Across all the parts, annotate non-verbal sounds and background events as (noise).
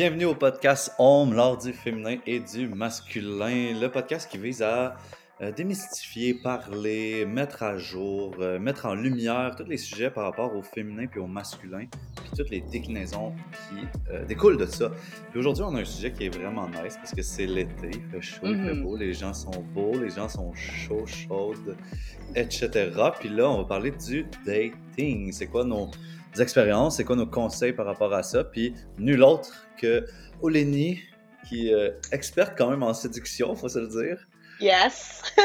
Bienvenue au podcast Homme, l'art du féminin et du masculin, le podcast qui vise à euh, démystifier, parler, mettre à jour, euh, mettre en lumière tous les sujets par rapport au féminin puis au masculin, puis toutes les déclinaisons qui euh, découlent de ça. Puis aujourd'hui, on a un sujet qui est vraiment nice parce que c'est l'été, il fait chaud, il fait Mhm. beau, les gens sont beaux, les gens sont chauds, chaudes, etc. Puis là, on va parler du dating. C'est quoi nos expériences, c'est quoi nos conseils par rapport à ça, puis nul autre que Olénie, qui est experte quand même en séduction, faut se le dire. Yes! (laughs)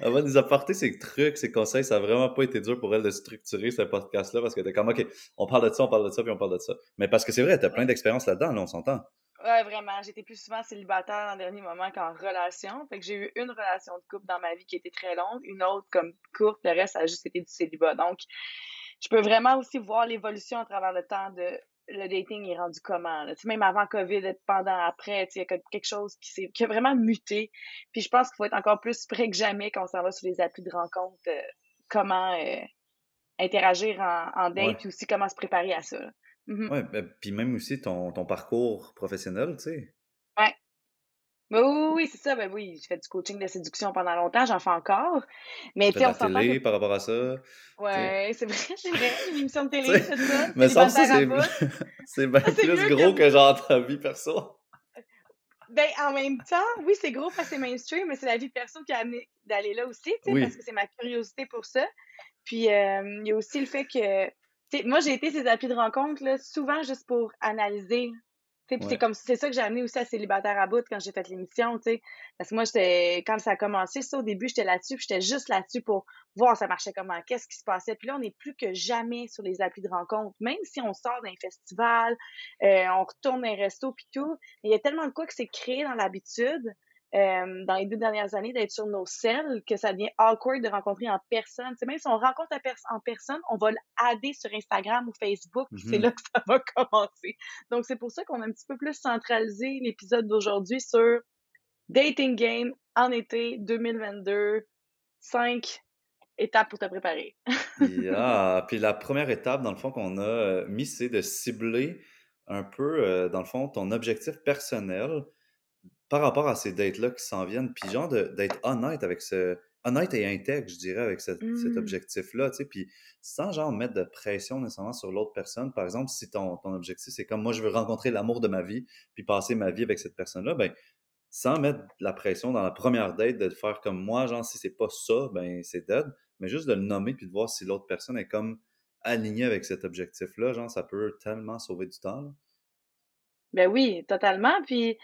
Elle va nous apporter ses trucs, ses conseils. Ça a vraiment pas été dur pour elle de structurer ce podcast-là parce que t'es comme, OK, on parle de ça, on parle de ça, puis on parle de ça. Mais parce que c'est vrai, t'as plein d'expériences là-dedans, là, on s'entend. Ouais, vraiment. J'étais plus souvent célibataire dans le dernier moment qu'en relation. Fait que j'ai eu une relation de couple dans ma vie qui était très longue, une autre comme courte, le reste a juste été du célibat. Donc, je peux vraiment aussi voir l'évolution à travers le temps de le dating est rendu comment. Là. Même avant COVID, pendant, après, il y a quelque chose qui, s'est- qui a vraiment muté. Puis je pense qu'il faut être encore plus prêt que jamais quand on s'en va sur les applis de rencontre, euh, comment euh, interagir en, en date, Ouais. puis aussi comment se préparer à ça. là. Mhm. Ouais, ben, puis même aussi ton, ton parcours professionnel, tu sais. Oui, oui, oui, c'est ça. Ben oui, j'ai fait du coaching de séduction pendant longtemps, j'en fais encore. Mais Tu sais, on s'entend télé que... par rapport à ça. Ouais, c'est vrai, c'est vrai. (laughs) Une émission de télé, c'est ça. mais ça, c'est (laughs) (laughs) bien plus gros que... que genre ta vie perso. Ben, en même temps, oui, c'est gros parce que c'est mainstream, mais c'est la vie perso qui a amené d'aller là aussi, tu sais, parce Oui. que c'est ma curiosité pour ça. Puis, euh, il y a aussi le fait que, moi, j'ai été ces applis de rencontre, là, souvent juste pour analyser. C'est Ouais. comme, c'est ça que j'ai amené aussi à Célibataire à bout quand j'ai fait l'émission, tu sais. Parce que moi, j'étais, quand ça a commencé, ça, au début, j'étais là-dessus, puis j'étais juste là-dessus pour voir ça marchait comment, qu'est-ce qui se passait. Puis là, on est plus que jamais sur les applis de rencontre. Même si on sort d'un festival, euh, on retourne dans un resto, puis tout. Il y a tellement de quoi que c'est créé dans l'habitude, euh, dans les deux dernières années, d'être sur nos selles, que ça devient awkward de rencontrer en personne. Tu sais, même si on rencontre la pers- en personne, on va l'adder sur Instagram ou Facebook, c'est Mhm. là que ça va (laughs) commencer. Donc, c'est pour ça qu'on a un petit peu plus centralisé l'épisode d'aujourd'hui sur Dating Game en été 2022. Cinq étapes pour te préparer. (laughs) Yeah. Puis la première étape, dans le fond, qu'on a euh, mis, c'est de cibler un peu, euh, dans le fond, ton objectif personnel par rapport à ces dates-là qui s'en viennent. Puis genre d'être honnête avec ce... Honnête et intègre, je dirais, avec ce- cet Mm. objectif-là, tu sais. Puis sans genre mettre de pression nécessairement sur l'autre personne. Par exemple, si ton, ton objectif, c'est comme moi, je veux rencontrer l'amour de ma vie, puis passer ma vie avec cette personne-là, ben sans mettre de la pression dans la première date de faire comme moi, genre si c'est pas ça, ben c'est dead, mais juste de le nommer puis de voir si l'autre personne est comme alignée avec cet objectif-là, genre ça peut tellement sauver du temps. là. Ben oui, totalement. Puis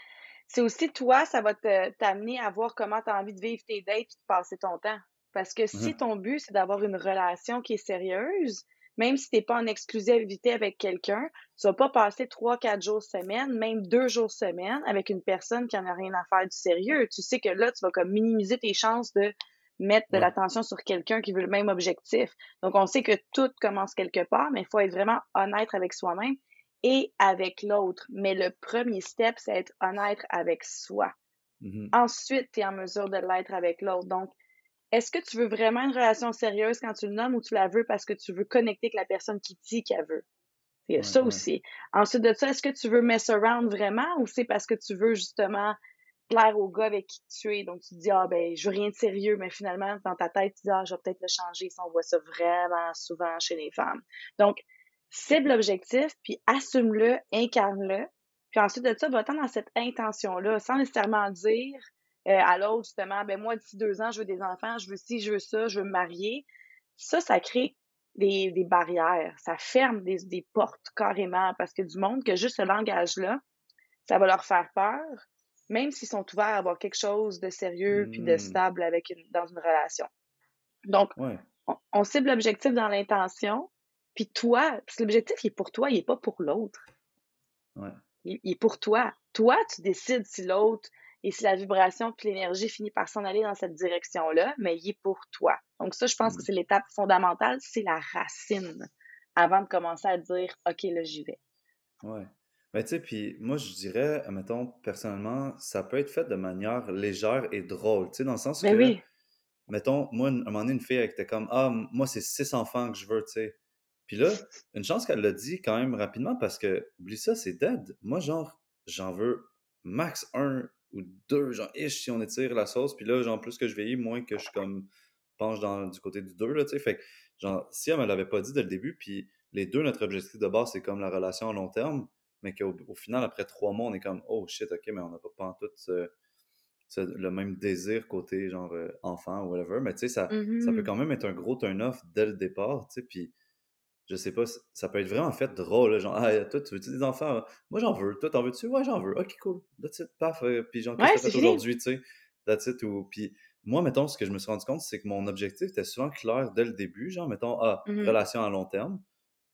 c'est aussi toi, ça va te t'amener à voir comment tu as envie de vivre tes dates et de passer ton temps. Parce que si Mhm. ton but, c'est d'avoir une relation qui est sérieuse, même si t'es pas en exclusivité avec quelqu'un, tu vas pas passer trois, quatre jours semaine, même deux jours semaine avec une personne qui en a rien à faire du sérieux. Tu sais que là, tu vas comme minimiser tes chances de mettre de Ouais. l'attention sur quelqu'un qui veut le même objectif. Donc, on sait que tout commence quelque part, mais il faut être vraiment honnête avec soi-même et avec l'autre. Mais le premier step, c'est être honnête avec soi. Mhm. Ensuite, tu es en mesure de l'être avec l'autre. Donc, est-ce que tu veux vraiment une relation sérieuse quand tu le nommes ou tu la veux parce que tu veux connecter avec la personne qui dit qu'elle veut? Il y a Ouais, ça ouais. aussi. Ensuite de ça, est-ce que tu veux mess around vraiment ou c'est parce que tu veux justement plaire au gars avec qui tu es? Donc, tu te dis, ah, ben, je veux rien de sérieux, mais finalement, dans ta tête, tu dis, ah, je vais peut-être le changer si on voit ça vraiment souvent chez les femmes. Donc, cible l'objectif, puis assume-le, incarne-le. Puis ensuite de ça, va-t'en dans cette intention-là, sans nécessairement dire euh, à l'autre, justement, ben moi, d'ici deux ans, je veux des enfants, je veux ci, je veux ça, je veux me marier. Ça, ça crée des, des barrières. Ça ferme des, des portes carrément parce que du monde que juste ce langage-là, ça va leur faire peur, même s'ils sont ouverts à avoir quelque chose de sérieux puis de Mm. stable avec une, dans une relation. Donc, Ouais. on, on cible l'objectif dans l'intention, puis toi, parce que l'objectif, il est pour toi, il est pas pour l'autre. Ouais. Il, il est pour toi. Toi, tu décides si l'autre et si la vibration puis l'énergie finit par s'en aller dans cette direction-là, mais il est pour toi. Donc ça, je pense que Mm. c'est l'étape fondamentale, c'est la racine avant de commencer à dire, OK, là, j'y vais. Ouais. Ben, tu sais, puis moi, je dirais, mettons, personnellement, ça peut être fait de manière légère et drôle, tu sais, dans le sens Ben que, oui. mettons, moi, un moment donné, une fille, elle était comme, ah, moi, c'est six enfants que je veux, tu sais. Puis là, une chance qu'elle l'a dit quand même rapidement parce que, oublie ça, c'est dead. Moi, genre, j'en veux max un ou deux, genre, ish, si on étire la sauce. Puis là, genre, plus que je vieillis, moins que je comme penche dans, du côté du deux, là, tu sais. Fait que, genre, si elle me l'avait pas dit dès le début, puis les deux, notre objectif de base, c'est comme la relation à long terme, mais qu'au au final, après trois mois, on est comme, oh shit, ok, mais on n'a pas, pas en tout le même désir côté genre euh, enfant ou whatever. Mais tu sais, ça, ça peut mm-hmm. quand même être un gros turn-off dès le départ, tu sais. Puis je sais pas, ça peut être vraiment fait drôle, genre, ah, toi, tu veux-tu des enfants? Moi, j'en veux. Toi, t'en veux-tu? Ouais, j'en veux. Ok, cool. That's it, paf. Euh, puis genre, qu'est-ce que fait aujourd'hui, tu sais? That's it. Ou... Puis moi, mettons, ce que je me suis rendu compte, c'est que mon objectif était souvent clair dès le début, genre, mettons, ah, mm-hmm. relation à long terme.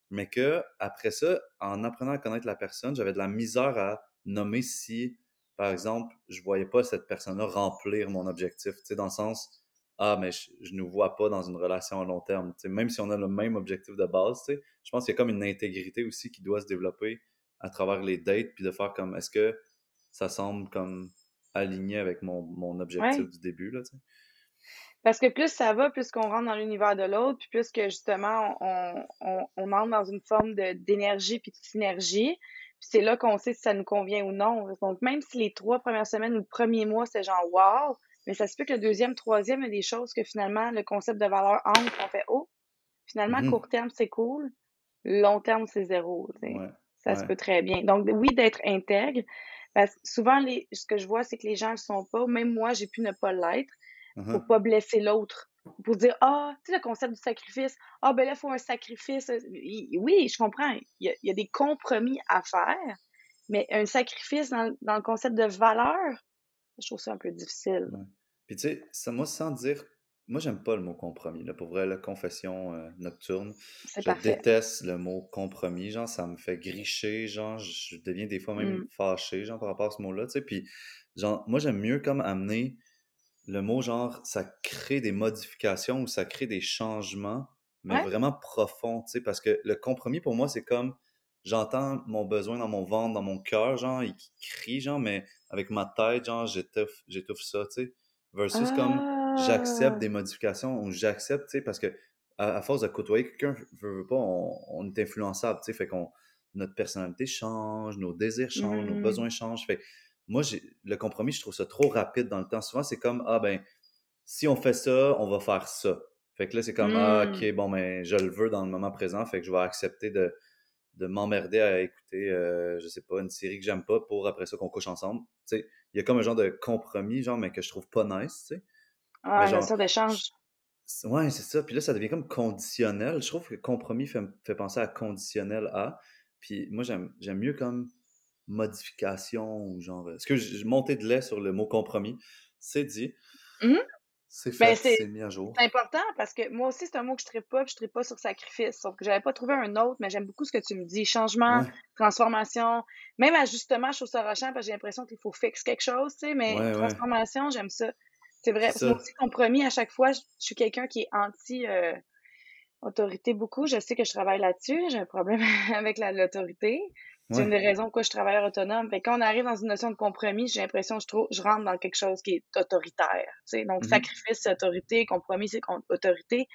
Mais que après ça, en apprenant à connaître la personne, j'avais de la misère à nommer si, par exemple, je voyais pas cette personne-là remplir mon objectif, tu sais, dans le sens, ah, mais je, ne nous vois pas dans une relation à long terme. même si on a le même objectif de base, je pense qu'il y a comme une intégrité aussi qui doit se développer à travers les dates, puis de faire comme, est-ce que ça semble comme aligné avec mon, mon objectif du début, là, Parce que plus ça va, plus qu'on rentre dans l'univers de l'autre, puis plus que justement on, on, on entre dans une forme d'énergie puis de synergie, puis c'est là qu'on sait si ça nous convient ou non. Donc même si les trois premières semaines ou le premier mois, c'est genre wow, mais ça se peut que le deuxième, troisième, il y a des choses que finalement, le concept de valeur entre, on fait oh, finalement, Mhm. court terme, c'est cool, long terme, c'est zéro. Ouais, Ça se peut très bien. Donc, oui, d'être intègre. Parce que souvent, les, ce que je vois, c'est que les gens ne le sont pas. Même moi, j'ai pu ne pas l'être pour Mhm. pas blesser l'autre. Pour dire, ah, tu sais, le concept du sacrifice. Ah, ben là, il faut un sacrifice. Oui, je comprends. Il y, a, il y a des compromis à faire. Mais un sacrifice dans, dans le concept de valeur, je trouve ça un peu difficile. Ouais. Puis tu sais, ça, moi, sans dire, moi, j'aime pas le mot compromis. Là, pour vrai, la confession euh, nocturne, je parfait. déteste le mot compromis. Genre, ça me fait gricher. Genre, je deviens des fois même Mm. fâché, genre, par rapport à ce mot-là. Tu sais, puis, genre, moi, j'aime mieux comme amener le mot, genre, ça crée des modifications ou ça crée des changements, mais Ouais. vraiment profonds. Tu sais, parce que le compromis, pour moi, c'est comme j'entends mon besoin dans mon ventre, dans mon cœur, genre, il crie, genre, mais avec ma tête, genre, j'étouffe, j'étouffe ça, tu sais. Versus comme j'accepte Ah! des modifications ou j'accepte, tu sais, parce que à, à force de côtoyer quelqu'un, veut, veut pas, on, on est influençable, tu sais, fait qu'on notre personnalité change, nos désirs changent, nos Mhm. besoins changent. Fait que moi, j'ai le compromis, je trouve ça trop rapide dans le temps. Souvent, c'est comme ah ben, si on fait ça, on va faire ça. Fait que là, c'est comme ah Mm. ok, bon ben, je le veux dans le moment présent, fait que je vais accepter de de m'emmerder à écouter, euh, je sais pas, une série que j'aime pas pour après ça qu'on couche ensemble. Tu sais, il y a comme un genre de compromis, genre, mais que je trouve pas nice, tu sais. Ah, Mais la genre, d'échange. ouais, c'est ça. Puis là, ça devient comme conditionnel. Je trouve que compromis fait, fait penser à conditionnel à. Puis moi, j'aime j'aime mieux comme modification ou genre. Est-ce que j'ai monté de lait sur le mot compromis? C'est dit. Mhm. C'est Ben, fait, c'est mis à jour. c'est important parce que moi aussi, c'est un mot que je ne pas, puis je ne pas sur sacrifice. Sauf que j'avais pas trouvé un autre, mais j'aime beaucoup ce que tu me dis. Changement, Ouais, transformation, même ajustement, je trouve ça rochant parce que j'ai l'impression qu'il faut fixer quelque chose, tu sais, mais ouais, ouais. transformation, j'aime ça. C'est vrai. C'est Parce que moi ça. aussi, compromis, à chaque fois, je, je suis quelqu'un qui est anti euh, autorité beaucoup. Je sais que je travaille là-dessus. J'ai un problème (laughs) avec la- l'autorité. C'est une des raisons pourquoi je suis travailleur autonome. Fait quand on arrive dans une notion de compromis, j'ai l'impression que je, trouve, je rentre dans quelque chose qui est autoritaire. tu sais. Donc, Mhm. sacrifice, c'est autorité. Compromis, c'est autorité.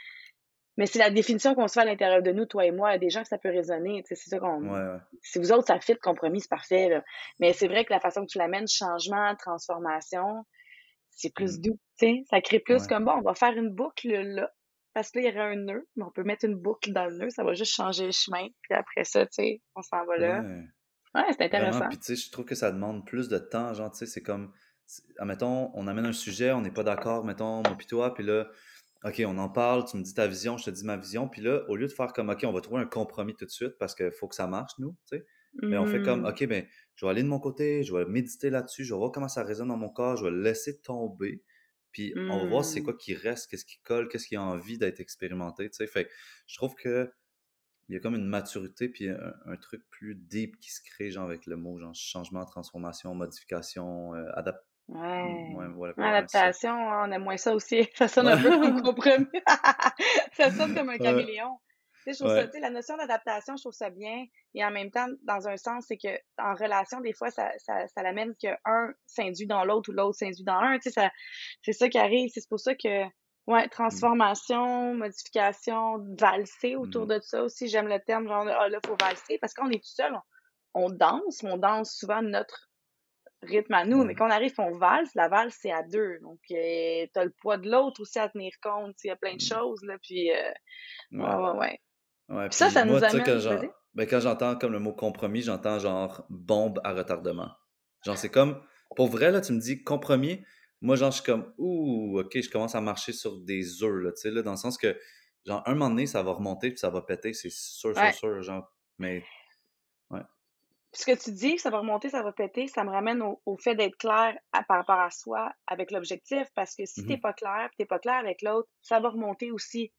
Mais c'est la définition qu'on se fait à l'intérieur de nous, toi et moi. Des gens que ça peut résonner. C'est ça qu'on. Ouais, ouais. Si vous autres, ça fit, compromis, c'est parfait. là. Mais c'est vrai que la façon que tu l'amènes, changement, transformation, c'est plus Mhm. doux. tu sais. Ça crée plus Ouais. comme bon, on va faire une boucle là. Parce que là, il y aurait un nœud, mais on peut mettre une boucle dans le nœud, ça va juste changer le chemin. Puis après ça, tu sais, on s'en va là. Ouais. Ouais, c'est intéressant. puis tu sais, je trouve que ça demande plus de temps, genre, tu sais, c'est comme, admettons, on amène un sujet, on n'est pas d'accord, mettons, moi puis toi, puis là, OK, on en parle, tu me dis ta vision, je te dis ma vision, puis là, au lieu de faire comme, OK, on va trouver un compromis tout de suite parce qu'il faut que ça marche, nous, tu sais, mais on fait comme, Mhm. OK, ben, je vais aller de mon côté, je vais méditer là-dessus, je vais voir comment ça résonne dans mon corps, je vais le laisser tomber, puis on va voir c'est Mhm. quoi qui reste, qu'est-ce qui colle, qu'est-ce qui a envie d'être expérimenté, tu sais, fait que je trouve que il y a comme une maturité puis un, un truc plus deep qui se crée genre avec le mot genre changement, transformation, modification, euh, adap- Ouais. Adaptation, on aime moins ça aussi. (laughs) Ça sonne un peu comme (laughs) compromis. (laughs) ça sonne comme un caméléon. Je trouve ça, ouais, sais, la notion d'adaptation, je trouve ça bien. Et en même temps, dans un sens, c'est que en relation, des fois, ça, ça, ça l'amène qu'un s'induit dans l'autre ou l'autre s'induit dans un. Tu sais, ça, c'est ça qui arrive. C'est pour ça que Ouais, transformation, modification, valser autour Mhm. de ça aussi. J'aime le terme, genre, ah là, faut valser. Parce qu'on est tout seul, on, on danse, mais on danse souvent notre rythme à nous. Mais quand on arrive, on valse. La valse, c'est à deux. Donc, euh, t'as le poids de l'autre aussi à tenir compte. Il y a plein de Mm. choses, là. Puis, euh, ouais, Ouais. ouais, ouais. Ouais, Puis ça, ça moi, nous quand amène. j'en- Vas-y. ben, quand j'entends comme le mot compromis, j'entends genre bombe à retardement. Genre, c'est comme, pour vrai, là, tu me dis compromis, moi, genre, je suis comme, ouh, ok, je commence à marcher sur des œufs, là, tu sais, là, dans le sens que, genre, un moment donné, ça va remonter, puis ça va péter, c'est sûr, sûr, Ouais. sûr, genre, mais, ouais. Puis ce que tu dis, ça va remonter, ça va péter, ça me ramène au, au fait d'être clair à- par rapport à soi avec l'objectif. Parce que si t'es Mhm. pas clair, t'es pas clair avec l'autre, ça va remonter aussi.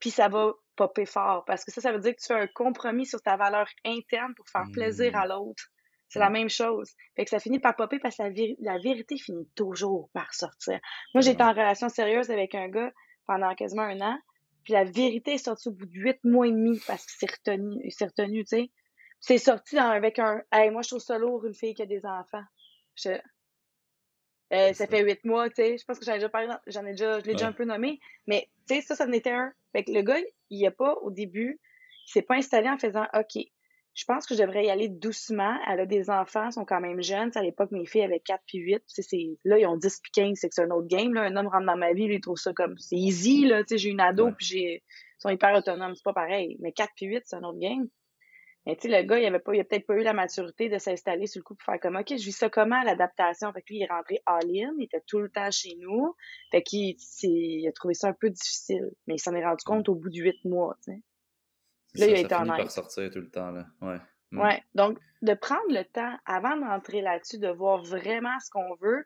Puis ça va popper fort. Parce que ça, ça veut dire que tu fais un compromis sur ta valeur interne pour faire plaisir Mm. à l'autre. C'est la même chose. Fait que ça finit par popper parce que la, la vérité finit toujours par sortir. Moi, j'étais en relation sérieuse avec un gars pendant quasiment un an. Puis la vérité est sortie au bout de huit mois et demi parce qu'il s'est retenu, il s'est retenu, tu sais. C'est sorti dans- avec un Hey, moi je trouve ça lourd une fille qui a des enfants. Je- Euh, ça fait huit mois, tu sais. Je pense que j'en ai déjà parlé, j'en ai déjà, je l'ai déjà un peu nommé. Mais tu sais, ça, ça en était un. Fait que le gars, il a pas au début, il s'est pas installé en faisant OK. Je pense que je devrais y aller doucement. Elle a des enfants, sont quand même jeunes. À l'époque, mes filles avaient 4 puis 8. Tu sais, c'est- Là, ils ont 10 puis 15, c'est que c'est un autre game. Là. Un homme rentre dans ma vie, lui, il trouve ça comme c'est easy. Là. Tu sais, J'ai une ado, Ouais. puis j'ai. Ils sont hyper autonomes, c'est pas pareil. Mais 4 puis 8, c'est un autre game. Mais tu sais, le gars, il avait pas, il a peut-être pas eu la maturité de s'installer sur le coup pour faire comme, OK, je vis ça comment, l'adaptation? Fait que lui, il est rentré all-in, il était tout le temps chez nous. Fait qu'il il a trouvé ça un peu difficile. Mais il s'en est rendu compte au bout de huit mois, tu sais. Là, il a ça été finit par honnête. sortir tout le temps, là. Ouais. Mm. Ouais. Donc, de prendre le temps, avant de rentrer là-dessus, de voir vraiment ce qu'on veut,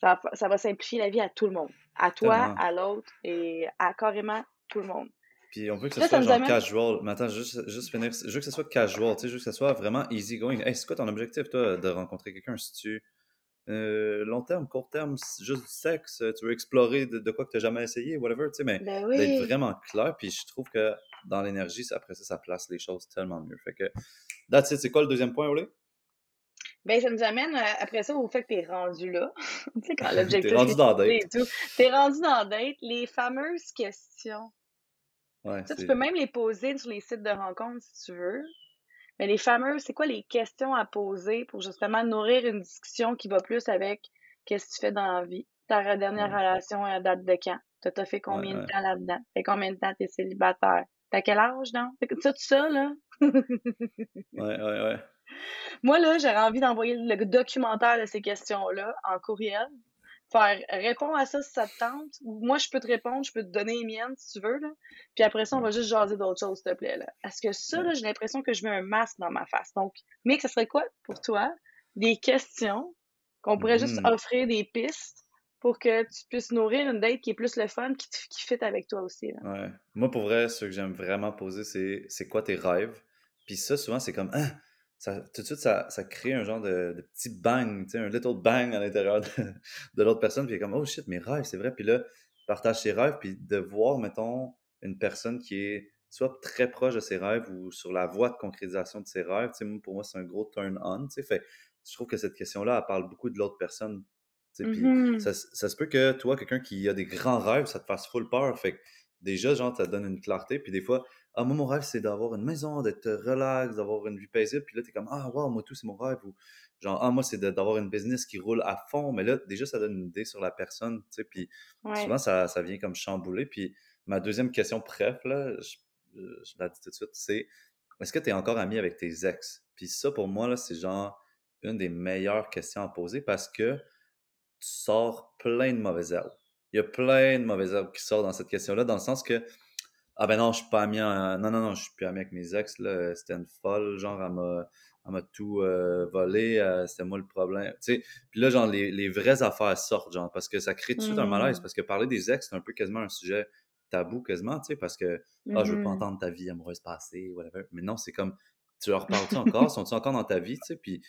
ça, va- ça va simplifier la vie à tout le monde. À toi, Tellement. à l'autre et à carrément tout le monde. Puis on veut que ce soit genre amène. casual. Mais attends, juste, juste finir. Je veux que ce soit casual, tu sais, je veux que ce soit vraiment easy going. Hey, c'est quoi ton objectif, toi, de rencontrer quelqu'un? Si tu euh, long terme, court terme, juste du sexe, tu veux explorer de, de quoi que tu n'as jamais essayé, whatever, tu sais, mais Ben d'être vraiment clair. Puis je trouve que dans l'énergie, après ça, ça place les choses tellement mieux. Fait que, that's it. C'est quoi le deuxième point, Olé? Ben, ça nous amène euh, après ça au fait que t'es rendu là. (laughs) tu sais, quand (laughs) T'es l'objectif rendu est dans la date. T'es rendu dans la date. Les fameuses questions. Ouais, Ça, tu peux même les poser sur les sites de rencontres si tu veux. Mais les fameuses, c'est quoi les questions à poser pour justement nourrir une discussion qui va plus avec qu'est-ce que tu fais dans la vie? Ta dernière Ouais, relation à date de quand? T'as t'as fait ouais, combien de temps là-dedans? Fait combien de temps t'es célibataire? T'as quel âge, que ça, tout ça, là. Ouais, ouais, ouais. (laughs) Moi, là, j'aurais envie d'envoyer le documentaire de ces questions-là en courriel. Faire réponds à ça si ça te tente. Ou moi, je peux te répondre, je peux te donner les miennes si tu veux. Là. Puis après ça, on va juste jaser d'autres choses, s'il te plaît. Là. Parce que ça, là, j'ai l'impression que je mets un masque dans ma face. Donc, Mick, ça serait quoi pour toi? Des questions qu'on pourrait juste Mhm. offrir des pistes pour que tu puisses nourrir une date qui est plus le fun, qui, te- qui fit avec toi aussi. Là? Ouais. Moi, pour vrai, ce que j'aime vraiment poser, c'est c'est quoi tes rêves? Puis ça, souvent, c'est comme, ah, ça, tout de suite, ça, ça crée un genre de, de petit bang, tu sais, un little bang à l'intérieur de, (laughs) de l'autre personne. Puis il est comme, oh shit, mes rêves, c'est vrai. Puis là, partage ses rêves, puis de voir, mettons, une personne qui est soit très proche de ses rêves ou sur la voie de concrétisation de ses rêves. Tu sais, pour moi, c'est un gros turn on. Tu sais, fait, je trouve que cette question-là, elle parle beaucoup de l'autre personne. Tu sais, puis Mhm. ça, ça se peut que toi, quelqu'un qui a des grands rêves, ça te fasse full peur. Fait que déjà, genre, ça te donne une clarté. Puis des fois, ah, moi, mon rêve, c'est d'avoir une maison, d'être relax, d'avoir une vie paisible. Puis là, t'es comme, ah, wow, moi, tout, c'est mon rêve. Ou genre, ah, moi, c'est d'avoir une business qui roule à fond. Mais là, déjà, ça donne une idée sur la personne. Tu sais, puis Ouais. souvent, ça, ça vient comme chambouler. Puis ma deuxième question, bref, là, je, je, je la dis tout de suite, c'est est-ce que tu es encore ami avec tes ex? Puis ça, pour moi, là, c'est genre une des meilleures questions à poser parce que tu sors plein de mauvaises herbes. Il y a plein de mauvaises herbes qui sortent dans cette question-là, dans le sens que ah ben non, je suis pas ami. en- Non, non, non, je suis plus ami avec mes ex. Là. C'était une folle. Genre, elle m'a, elle m'a tout euh, volé. euh, c'était moi le problème. Tu sais, puis là, genre, les, les vraies affaires sortent, genre, parce que ça crée tout de suite un malaise. Mhm. Parce que parler des ex, c'est un peu quasiment un sujet tabou, quasiment, tu sais, parce que, ah, je veux pas Mhm. entendre ta vie amoureuse passée, whatever. Mais non, c'est comme, tu leur parles-tu encore? Sont-ils encore dans ta vie, tu sais? Puis,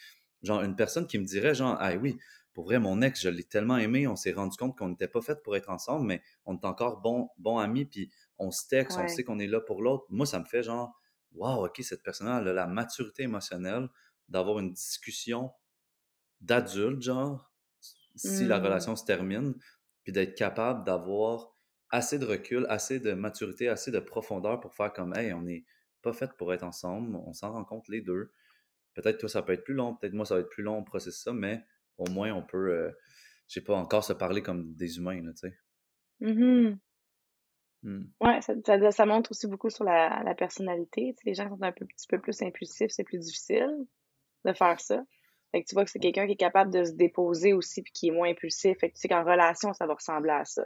genre, une personne qui me dirait, genre, ah oui, pour vrai, mon ex, je l'ai tellement aimé, on s'est rendu compte qu'on n'était pas fait pour être ensemble, mais on est encore bons bon amis, puis on se texte, on sait qu'on est là pour l'autre. Moi, ça me fait genre, wow, ok, cette personne-là elle a la maturité émotionnelle d'avoir une discussion d'adulte, genre, si la Mhm. relation se termine, puis d'être capable d'avoir assez de recul, assez de maturité, assez de profondeur pour faire comme, hey, on n'est pas fait pour être ensemble, on s'en rend compte les deux. Peut-être toi, ça peut être plus long, peut-être moi, ça va être plus long, on processe ça, mais au moins, on peut, euh, je sais pas, encore se parler comme des humains, tu sais. Mm-hmm. Mm. Ouais, ça, ça, montre aussi beaucoup sur la, la personnalité. Tu sais, les gens qui sont un peu, petit peu plus impulsifs, c'est plus difficile de faire ça. Fait que tu vois que c'est quelqu'un qui est capable de se déposer aussi puis qui est moins impulsif. Fait que tu sais qu'en relation, ça va ressembler à ça.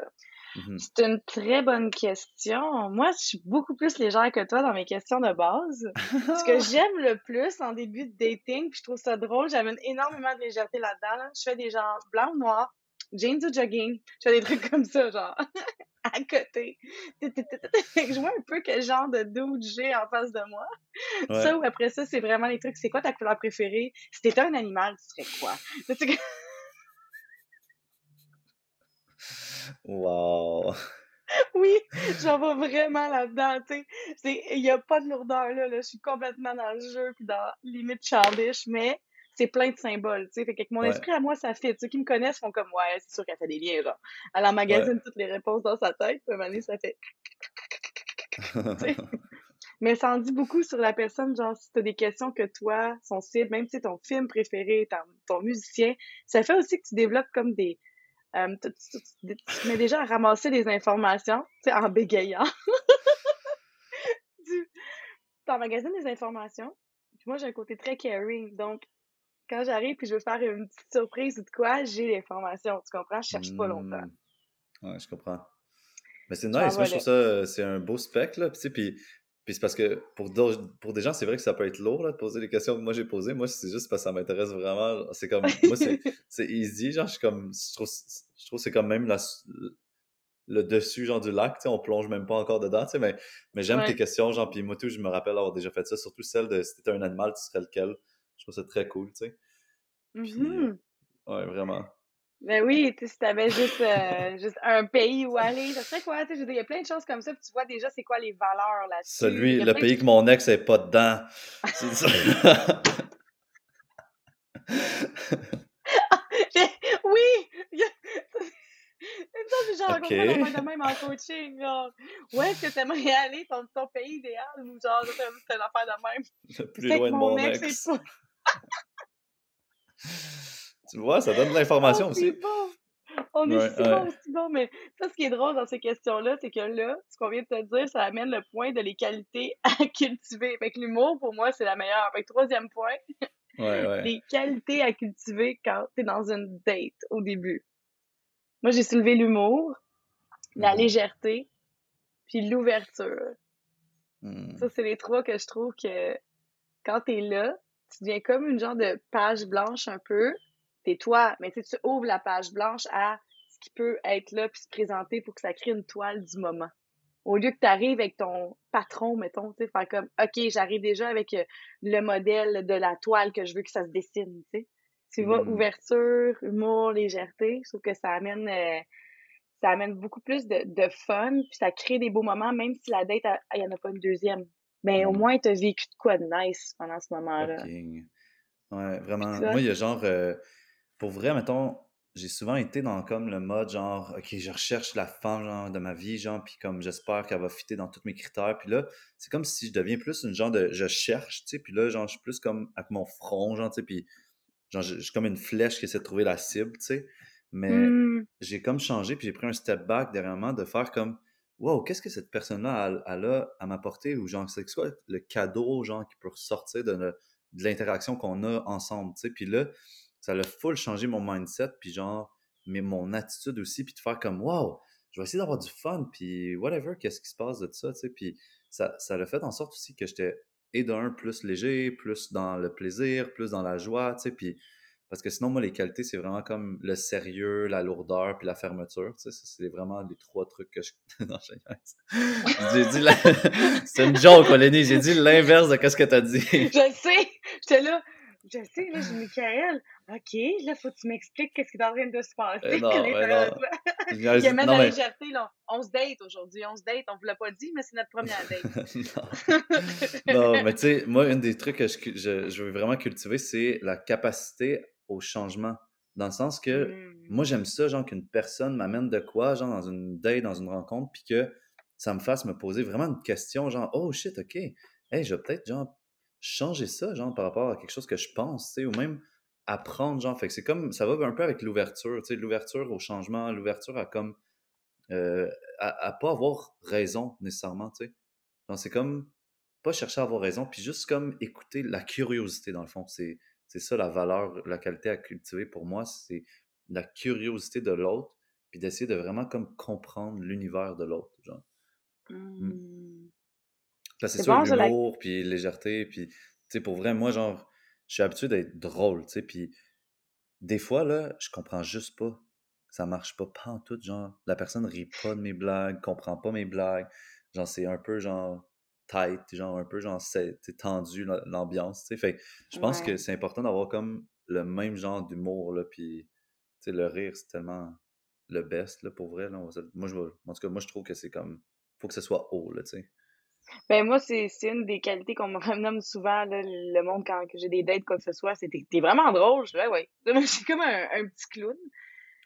Mm-hmm. C'est une très bonne question. Moi, je suis beaucoup plus légère que toi dans mes questions de base. Ce que (laughs) j'aime le plus en début de dating, puis je trouve ça drôle, j'amène énormément de légèreté là-dedans. Je fais des gens blancs ou noirs, jeans ou jogging. Je fais des trucs comme ça, genre. (laughs) (laughs) à côté. je vois un peu quel genre de doute j'ai en face de moi. Ça ou après ça, c'est vraiment les trucs. C'est quoi ta couleur préférée? Si t'étais un animal, tu serais quoi? (laughs) wow! (laughs) Oui, j'en vais vraiment là-dedans, tu sais. Il n'y a pas de lourdeur là, là. Je suis complètement dans le jeu puis dans limite childish, mais c'est plein de symboles, tu sais. Fait que mon esprit à moi, ça fait. Ceux qui me connaissent font comme, ouais, c'est sûr qu'elle fait des liens, genre. Elle emmagasine toutes les réponses dans sa tête, puis à un moment ça fait. (laughs) (laughs) Mais ça en dit beaucoup sur la personne, genre, si t'as des questions que toi, son cible, même si c'est ton film préféré, ton, musicien, ça fait aussi que tu développes comme des. Euh, tu, mets déjà à ramasser des informations, tu sais, en bégayant. (laughs) tu emmagasines des informations. Puis moi, j'ai un côté très caring, donc quand j'arrive puis je veux faire une petite surprise ou de quoi, j'ai l'information. Tu comprends? Je cherche pas longtemps. Hmm. Ouais, je comprends. Mais c'est nice. Moi, je trouve ça, euh, c'est un beau spec, là. Puis, puis, puis c'est parce que pour, pour des gens, c'est vrai que ça peut être lourd, là, de poser les questions que moi j'ai posées. Moi, c'est juste parce que ça m'intéresse vraiment. C'est comme, moi, (laughs) c'est easy. Genre, je suis comme, je trouve, je trouve c'est comme même la, le dessus, genre, du lac, tu sais, on plonge même pas encore dedans, tu sais, mais, mais j'aime tes questions, genre, puis moi, tout, je me rappelle avoir déjà fait ça, surtout celle de si t'étais un animal, tu serais lequel? Je trouve ça très cool, tu sais. Mmh ouais, vraiment. Ben oui, si t'avais juste, euh, juste un pays où aller, ça serait quoi? Il y a plein de choses comme ça, puis tu vois déjà c'est quoi les valeurs là-dessus. Celui, le pays que mon ex n'est pas dedans. C'est ça. (laughs) oui! ça, j'ai genre (laughs) okay. de même en coaching, genre, où est-ce que t'aimerais aller, ton, ton pays idéal, ou genre, c'est une affaire de même? Le plus loin de mon ex. ex. Tu vois, ça donne de l'information aussi. On est si bon, si bon, mais ça, ce qui est drôle dans ces questions-là, c'est que là, ce qu'on vient de te dire, ça amène le point de les qualités (laughs) à cultiver. Fait que l'humour, pour moi, c'est la meilleure. Fait que troisième point, (laughs) les qualités à cultiver quand t'es dans une date au début. Moi, j'ai soulevé l'humour, la mm-hmm. légèreté, puis l'ouverture. Mm. Ça, c'est les trois que je trouve que quand t'es là, tu deviens comme une genre de page blanche un peu. T'es toi, mais tu ouvres la page blanche à ce qui peut être là puis se présenter pour que ça crée une toile du moment. Au lieu que tu arrives avec ton patron, mettons, tu sais, faire comme, OK, j'arrive déjà avec euh, le modèle de la toile que je veux que ça se dessine, tu sais. Tu vois, mm. ouverture, humour, légèreté, je trouve que ça amène, euh, ça amène beaucoup plus de, de fun, puis ça crée des beaux moments, même si la date, il n'y en a pas une deuxième. Mais au mm. moins, tu as vécu de quoi de nice pendant ce moment-là. Ouais, vraiment. Moi, il y a genre, euh, pour vrai, mettons, j'ai souvent été dans comme le mode genre, OK, je recherche la femme genre, de ma vie, genre, puis comme j'espère qu'elle va fitter dans tous mes critères. Puis là, c'est comme si je deviens plus une genre de je cherche, tu sais, puis là, genre, je suis plus comme avec mon front, genre, tu sais, puis genre, je, suis comme une flèche qui essaie de trouver la cible, tu sais. Mais mmh. j'ai comme changé, puis j'ai pris un step back derrière moi de faire comme, wow, qu'est-ce que cette personne-là a, à m'apporter? Ou genre, c'est quoi le cadeau, genre, qui peut ressortir de, l'interaction qu'on a ensemble, tu sais? Puis là, ça a full changé mon mindset, puis genre, mais mon attitude aussi, puis de faire comme, wow, je vais essayer d'avoir du fun, puis whatever, qu'est-ce qui se passe de ça, tu sais? Puis ça, ça a fait en sorte aussi que j'étais, et d'un, plus léger, plus dans le plaisir, plus dans la joie, tu sais? Puis parce que sinon, moi, les qualités, c'est vraiment comme le sérieux, la lourdeur, puis la fermeture. Tu sais, c'est vraiment les trois trucs que je. (laughs) non, J'ai dit. La... (laughs) c'est une joke, Lénie. J'ai dit l'inverse de ce que tu as dit. (laughs) je sais. J'étais là. Je sais, là, j'ai Michael. OK, là, faut que tu m'expliques qu'est-ce qui est en train de se passer. Euh, non, mais non. Il amène la légèreté, là. On se date aujourd'hui. On se date. On vous l'a pas dit, mais c'est notre première date. non. non, mais tu sais, moi, un des trucs que je, je, je veux vraiment cultiver, c'est la capacité au changement Dans le sens que Mmh. moi, j'aime ça, genre, qu'une personne m'amène de quoi, genre, dans une date, dans une rencontre, puis que ça me fasse me poser vraiment une question, genre, oh shit, ok, hey, je vais peut-être, genre, changer ça, genre, par rapport à quelque chose que je pense, tu sais, ou même apprendre, genre, fait que c'est comme, ça va un peu avec l'ouverture, tu sais, l'ouverture au changement, l'ouverture à comme, euh, à, à pas avoir raison nécessairement, tu sais. Genre, c'est comme, pas chercher à avoir raison, puis juste comme écouter la curiosité, dans le fond, c'est c'est ça la valeur, la qualité à cultiver pour moi, c'est la curiosité de l'autre, puis d'essayer de vraiment comme comprendre l'univers de l'autre, genre. Mm. Mmh. Parce que C'est c'est sûr, bon, ça, la l'humour, puis légèreté, puis, tu sais, pour vrai, moi, genre, je suis habitué d'être drôle, tu sais, puis des fois, là, je comprends juste pas. Ça marche pas, pas en tout, genre, la personne rit pas de mes blagues, comprend pas mes blagues, genre, c'est un peu, genre, tight, genre, un peu, genre, c'est tendu, la- l'ambiance, tu sais, fait je pense que c'est important d'avoir comme le même genre d'humour, là, puis, tu sais, le rire, c'est tellement le best, là, pour vrai, là, on va se- moi, je en tout cas, moi, je trouve que c'est comme, faut que ce soit haut, là, tu sais. Ben moi, c'est c'est une des qualités qu'on me (laughs) renomme souvent, là, le monde, quand j'ai des dates, quoi que ce soit, c'est t'es vraiment drôle. Je ouais. (laughs) Suis comme un, un petit clown.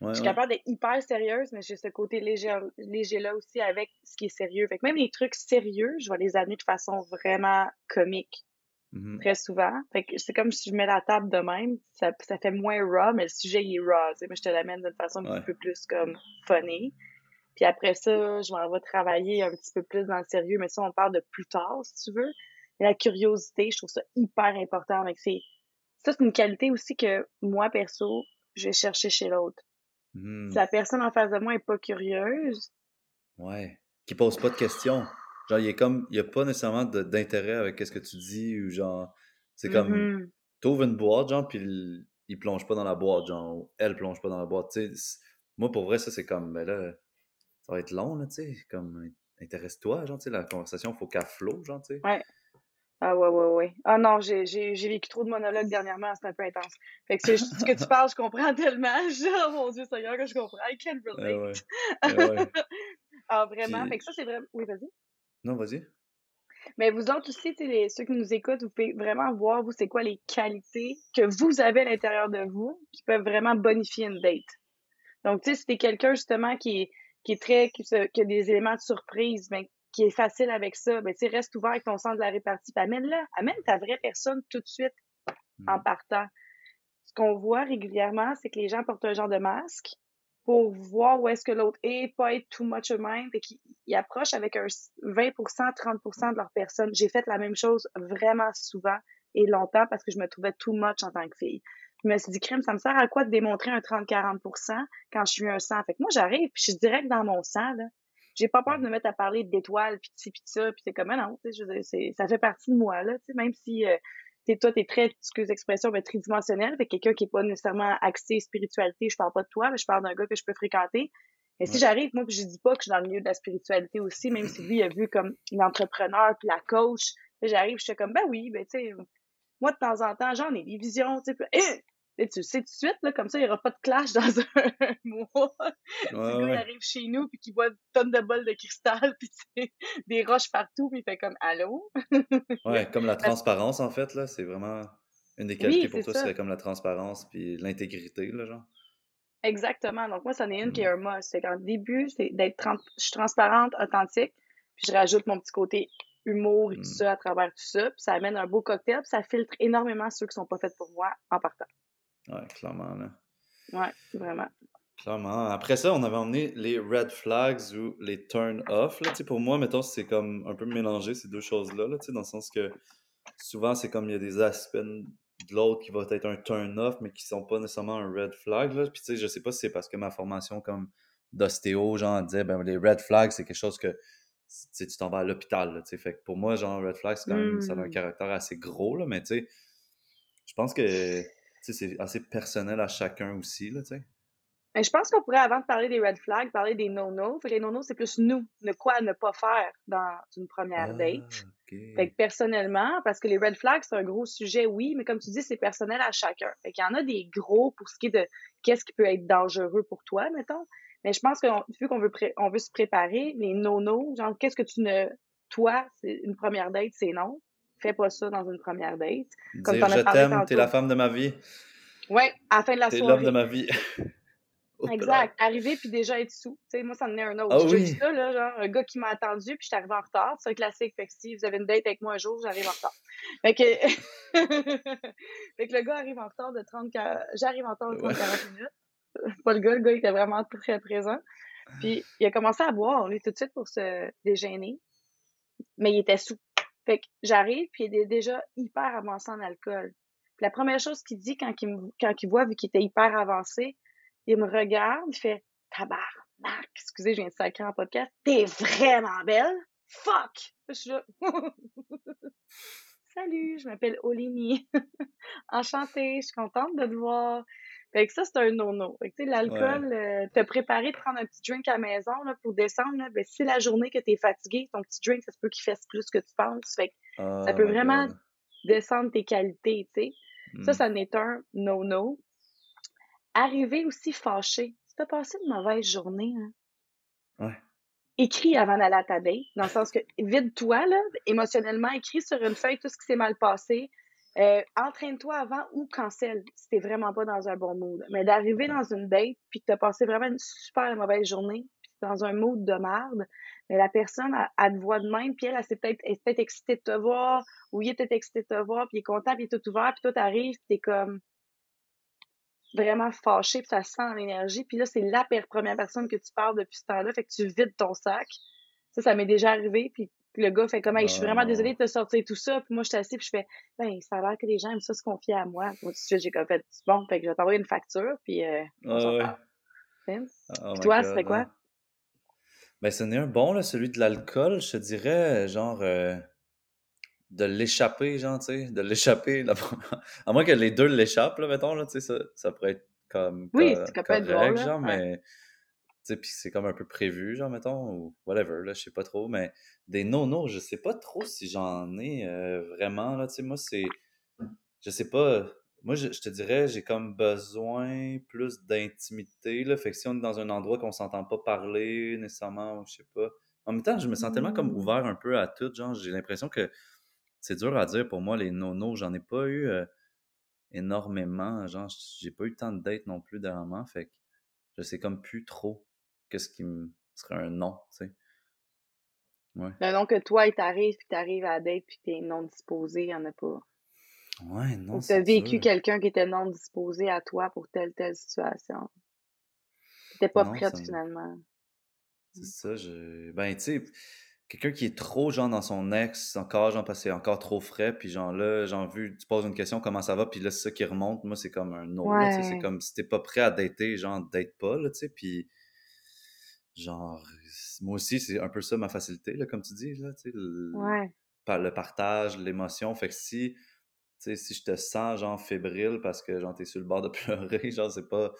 Je suis ouais. capable d'être hyper sérieuse, mais j'ai ce côté léger, léger-là aussi avec ce qui est sérieux. Fait que même les trucs sérieux, je vais les amener de façon vraiment comique, Mhm. très souvent. Fait que c'est comme si je mets la table de même, ça, ça fait moins raw, mais le sujet, il est raw, tu sais. Mais je te l'amène d'une façon un petit peu plus comme funny. Puis après ça, je m'en vais travailler un petit peu plus dans le sérieux, mais ça, on parle de plus tard, si tu veux. Et la curiosité, je trouve ça hyper important. Avec c'est, ça, c'est une qualité aussi que moi, perso, je vais chercher chez l'autre. Mhm. Si la personne en face de moi est pas curieuse, Ouais. Qui pose pas de questions. Genre, il est comme, il y a pas nécessairement d'intérêt avec ce que tu dis ou genre, c'est comme, mhm, t'ouvres une boîte, genre, puis il, il plonge pas dans la boîte, genre, ou elle plonge pas dans la boîte, Moi, pour vrai, ça, c'est comme, ben là, ça va être long, là, tu sais, comme, intéresse-toi, genre, tu sais, la conversation, faut qu'elle flow, genre, tu sais. ouais. Ah ouais, ouais, ouais. Ah non, j'ai, vécu trop de monologues dernièrement, c'est un peu intense. Fait que c'est ce que tu (laughs) parles, je comprends tellement. (laughs) Oh mon Dieu Seigneur, que je comprends. I can Eh relate. ouais. Eh ouais. (laughs) ah, vraiment. Puis- Fait que ça, c'est vraiment... Oui, vas-y. Non, vas-y. Mais vous autres aussi, tu sais, les- ceux qui nous écoutent, vous pouvez vraiment voir, vous, c'est quoi les qualités que vous avez à l'intérieur de vous qui peuvent vraiment bonifier une date. Donc, tu sais, si t'es quelqu'un, justement, qui est, qui est très, qui, qui a des éléments de surprise, ben, qui est facile avec ça, ben, tu reste ouvert avec ton sens de la répartie, puis amène-le, amène ta vraie personne tout de suite en Mhm. partant. Ce qu'on voit régulièrement, c'est que les gens portent un genre de masque pour voir où est-ce que l'autre est, pas être too much eux-mêmes, fait qu'ils ils approchent avec un 20%, 30% de leur personne. J'ai fait la même chose vraiment souvent et longtemps parce que je me trouvais too much en tant que fille. Je me suis dit, crème, ça me sert à quoi de démontrer un 30-40% quand je suis un 100? Fait que moi, j'arrive, puis je suis direct dans mon sang, là. J'ai pas peur de me mettre à parler d'étoiles, puis de ci, puis de ça, puis c'est comme, ah non, tu sais, je veux dire, c'est- ça fait partie de moi, là, tu sais, même si euh, t'es, toi, t'es très, excuse l'expression, mais tridimensionnel, fait que quelqu'un qui est pas nécessairement axé spiritualité, je parle pas de toi, mais je parle d'un gars que je peux fréquenter. Mais si Ouais. j'arrive, moi, puis je dis pas que je suis dans le milieu de la spiritualité aussi, même si lui, il a vu comme l'entrepreneur puis la coach, j'arrive, je suis comme, ben oui, ben tu sais, moi, de temps en temps, j'en ai des visions, tu sais, hein! Et tu le sais tout de suite, là, comme ça, il n'y aura pas de clash (laughs) dans un mois. Ouais, le gars, il arrive chez nous, puis qu'il voit une tonne de bols de cristal, (laughs) puis des roches partout, puis il fait comme « Allô? (laughs) Ouais, comme la transparence, en fait, là, c'est vraiment une des qualités Oui, pour toi, ça. serait comme la transparence puis l'intégrité, là, genre. Exactement. Donc, moi, c'en est une qui est Mm. un must. C'est qu'en début, c'est d'être tran- je suis transparente, authentique, puis je rajoute mon petit côté humour et tout Mm. ça à travers tout ça, puis ça amène un beau cocktail, puis ça filtre énormément ceux qui sont pas faits pour moi en partant. Ouais, clairement, là. Ouais, vraiment. Clairement. Après ça, on avait emmené les red flags ou les turn off. Là, Tu sais, pour moi, mettons, c'est comme un peu mélangé ces deux choses-là, là, tu sais, dans le sens que souvent, c'est comme il y a des aspects de l'autre qui va être un turn off, mais qui sont pas nécessairement un red flag. Là. Puis tu sais, je sais pas si c'est parce que ma formation comme d'ostéo, genre, disait, ben les red flags, c'est quelque chose que tu t'en vas à l'hôpital. Fait que pour moi, genre, red flag, c'est quand même, ça a un Mm. caractère assez gros, là, mais tu sais, je pense que c'est assez personnel à chacun aussi, là, tu sais. Mais je pense qu'on pourrait, avant de parler des red flags, parler des no-no. Les no-no, c'est plus nous, de quoi ne pas faire dans une première Ah, date. Fait que personnellement, parce que les red flags, c'est un gros sujet, oui, mais comme tu dis, c'est personnel à chacun. Fait qu'il y en a des gros pour ce qui est de qu'est-ce qui peut être dangereux pour toi, mettons. Mais je pense que vu qu'on veut, on veut se préparer, les no-no, genre, qu'est-ce que tu ne. Toi, c'est une première date, c'est non. Fais pas ça dans une première date. Comme Dire t'en as je t'aime, t'es la femme de ma vie. Ouais, à la fin de la T'es soirée. l'homme de ma vie. (laughs) Exact. Arriver puis déjà être sous. Moi, ça en est un autre. Ah déjà oui. ça, là, genre, un gars qui m'a attendu puis je suis arrivée en retard. C'est un classique. Fait que si vous avez une date avec moi un jour, j'arrive en retard. Fait que... (laughs) fait que le gars arrive en retard de 30... quar- J'arrive en retard de 30 Ouais. 40 minutes. (laughs) Pas le gars, le gars était vraiment très présent. Puis il a commencé à boire, lui, tout de suite pour se déjeuner. Mais il était sous. Fait que j'arrive, puis il est déjà hyper avancé en alcool. La première chose qu'il dit quand il, me, quand il voit, vu qu'il était hyper avancé, il me regarde, il fait Tabarnak, excusez, je viens de sacrer en podcast, t'es vraiment belle? Fuck! Je suis là. (laughs) Salut, je m'appelle Olini. (laughs) Enchantée, je suis contente de te voir. Fait que ça, c'est un no-no. Fait que, tu sais, l'alcool, euh, te préparer de prendre un petit drink à la maison là, pour descendre, là, ben, si la journée que t'es fatigué, ton petit drink, ça se peut qu'il fasse plus que tu penses. Fait que Oh ça peut vraiment God. descendre tes qualités, tu sais. Ça, Hmm. ça en est un no-no. Arriver aussi fâché. Si t'as passé une mauvaise journée, hein, Ouais. écris avant d'aller à ta date, dans le sens que vide-toi, là, émotionnellement, écris sur une feuille tout ce qui s'est mal passé. Euh, entraîne-toi avant ou cancelle si t'es vraiment pas dans un bon mood. Mais d'arriver dans une date puis que t'as passé vraiment une super mauvaise journée puis dans un mood de merde, mais la personne, elle, elle te voit de même puis elle, elle, s'est peut-être, elle est peut-être excitée de te voir ou il est peut-être excité de te voir puis il est content puis il est tout ouvert puis toi t'arrives puis t'es comme vraiment fâché puis ça se sent l'énergie puis là c'est la première personne que tu parles depuis ce temps-là fait que tu vides ton sac ça ça m'est déjà arrivé puis le gars fait comme hey, je suis vraiment désolée de te sortir tout ça puis moi je suis assise puis je fais ben ça a l'air que les gens aiment ça se confier à moi Moi, tout de suite j'ai comme fait bon fait que je vais t'envoyer une facture puis euh, on s'en parle? Oh my toi, serait quoi? ouais. Ben, ce n'est un bon, là, celui de l'alcool, je te dirais, genre, euh, de l'échapper, genre, tu sais, de l'échapper. À moins que les deux l'échappent, là, mettons, là, tu sais, ça, ça pourrait être comme Oui, ça peut être drôle, genre, mais, puis c'est comme un peu prévu, genre, mettons, ou whatever, là, je sais pas trop, mais des no-no, je sais pas trop si j'en ai euh, vraiment, là, tu sais, moi, c'est, je sais pas, moi, je, je te dirais, j'ai comme besoin plus d'intimité, là, fait que si on est dans un endroit qu'on s'entend pas parler nécessairement, ou je sais pas, en même temps, je me sens tellement comme Mm. ouvert un peu à tout, genre, j'ai l'impression que c'est dur à dire pour moi, les no-no, j'en ai pas eu euh, énormément, genre, j'ai pas eu tant de dates non plus dernièrement, fait que je sais comme plus trop qu'est-ce qui me serait un non, tu sais. Ouais. Le nom que toi, il t'arrive, puis t'arrives à la date, puis t'es non disposé, il y en a pas. Ouais, Ou non, que t'as vécu quelqu'un qui était non disposé à toi pour telle, telle situation. T'étais pas Non, prête, ça finalement. C'est ça, je... Ben, tu sais, quelqu'un qui est trop, genre, dans son ex, encore, genre, parce que c'est encore trop frais, puis genre, là, genre, vu, tu poses une question, comment ça va, puis là, c'est ça qui remonte, moi, c'est comme un tu sais, c'est Ouais. comme, si t'es pas prêt à dater, genre, date pas, là, tu sais, puis genre, moi aussi, c'est un peu ça ma facilité, là, comme tu dis, là, tu sais, le, Ouais. par- le partage, l'émotion, fait que si, tu sais, si je te sens, genre, fébrile parce que, genre, t'es sur le bord de (laughs) pleurer, genre, c'est pas,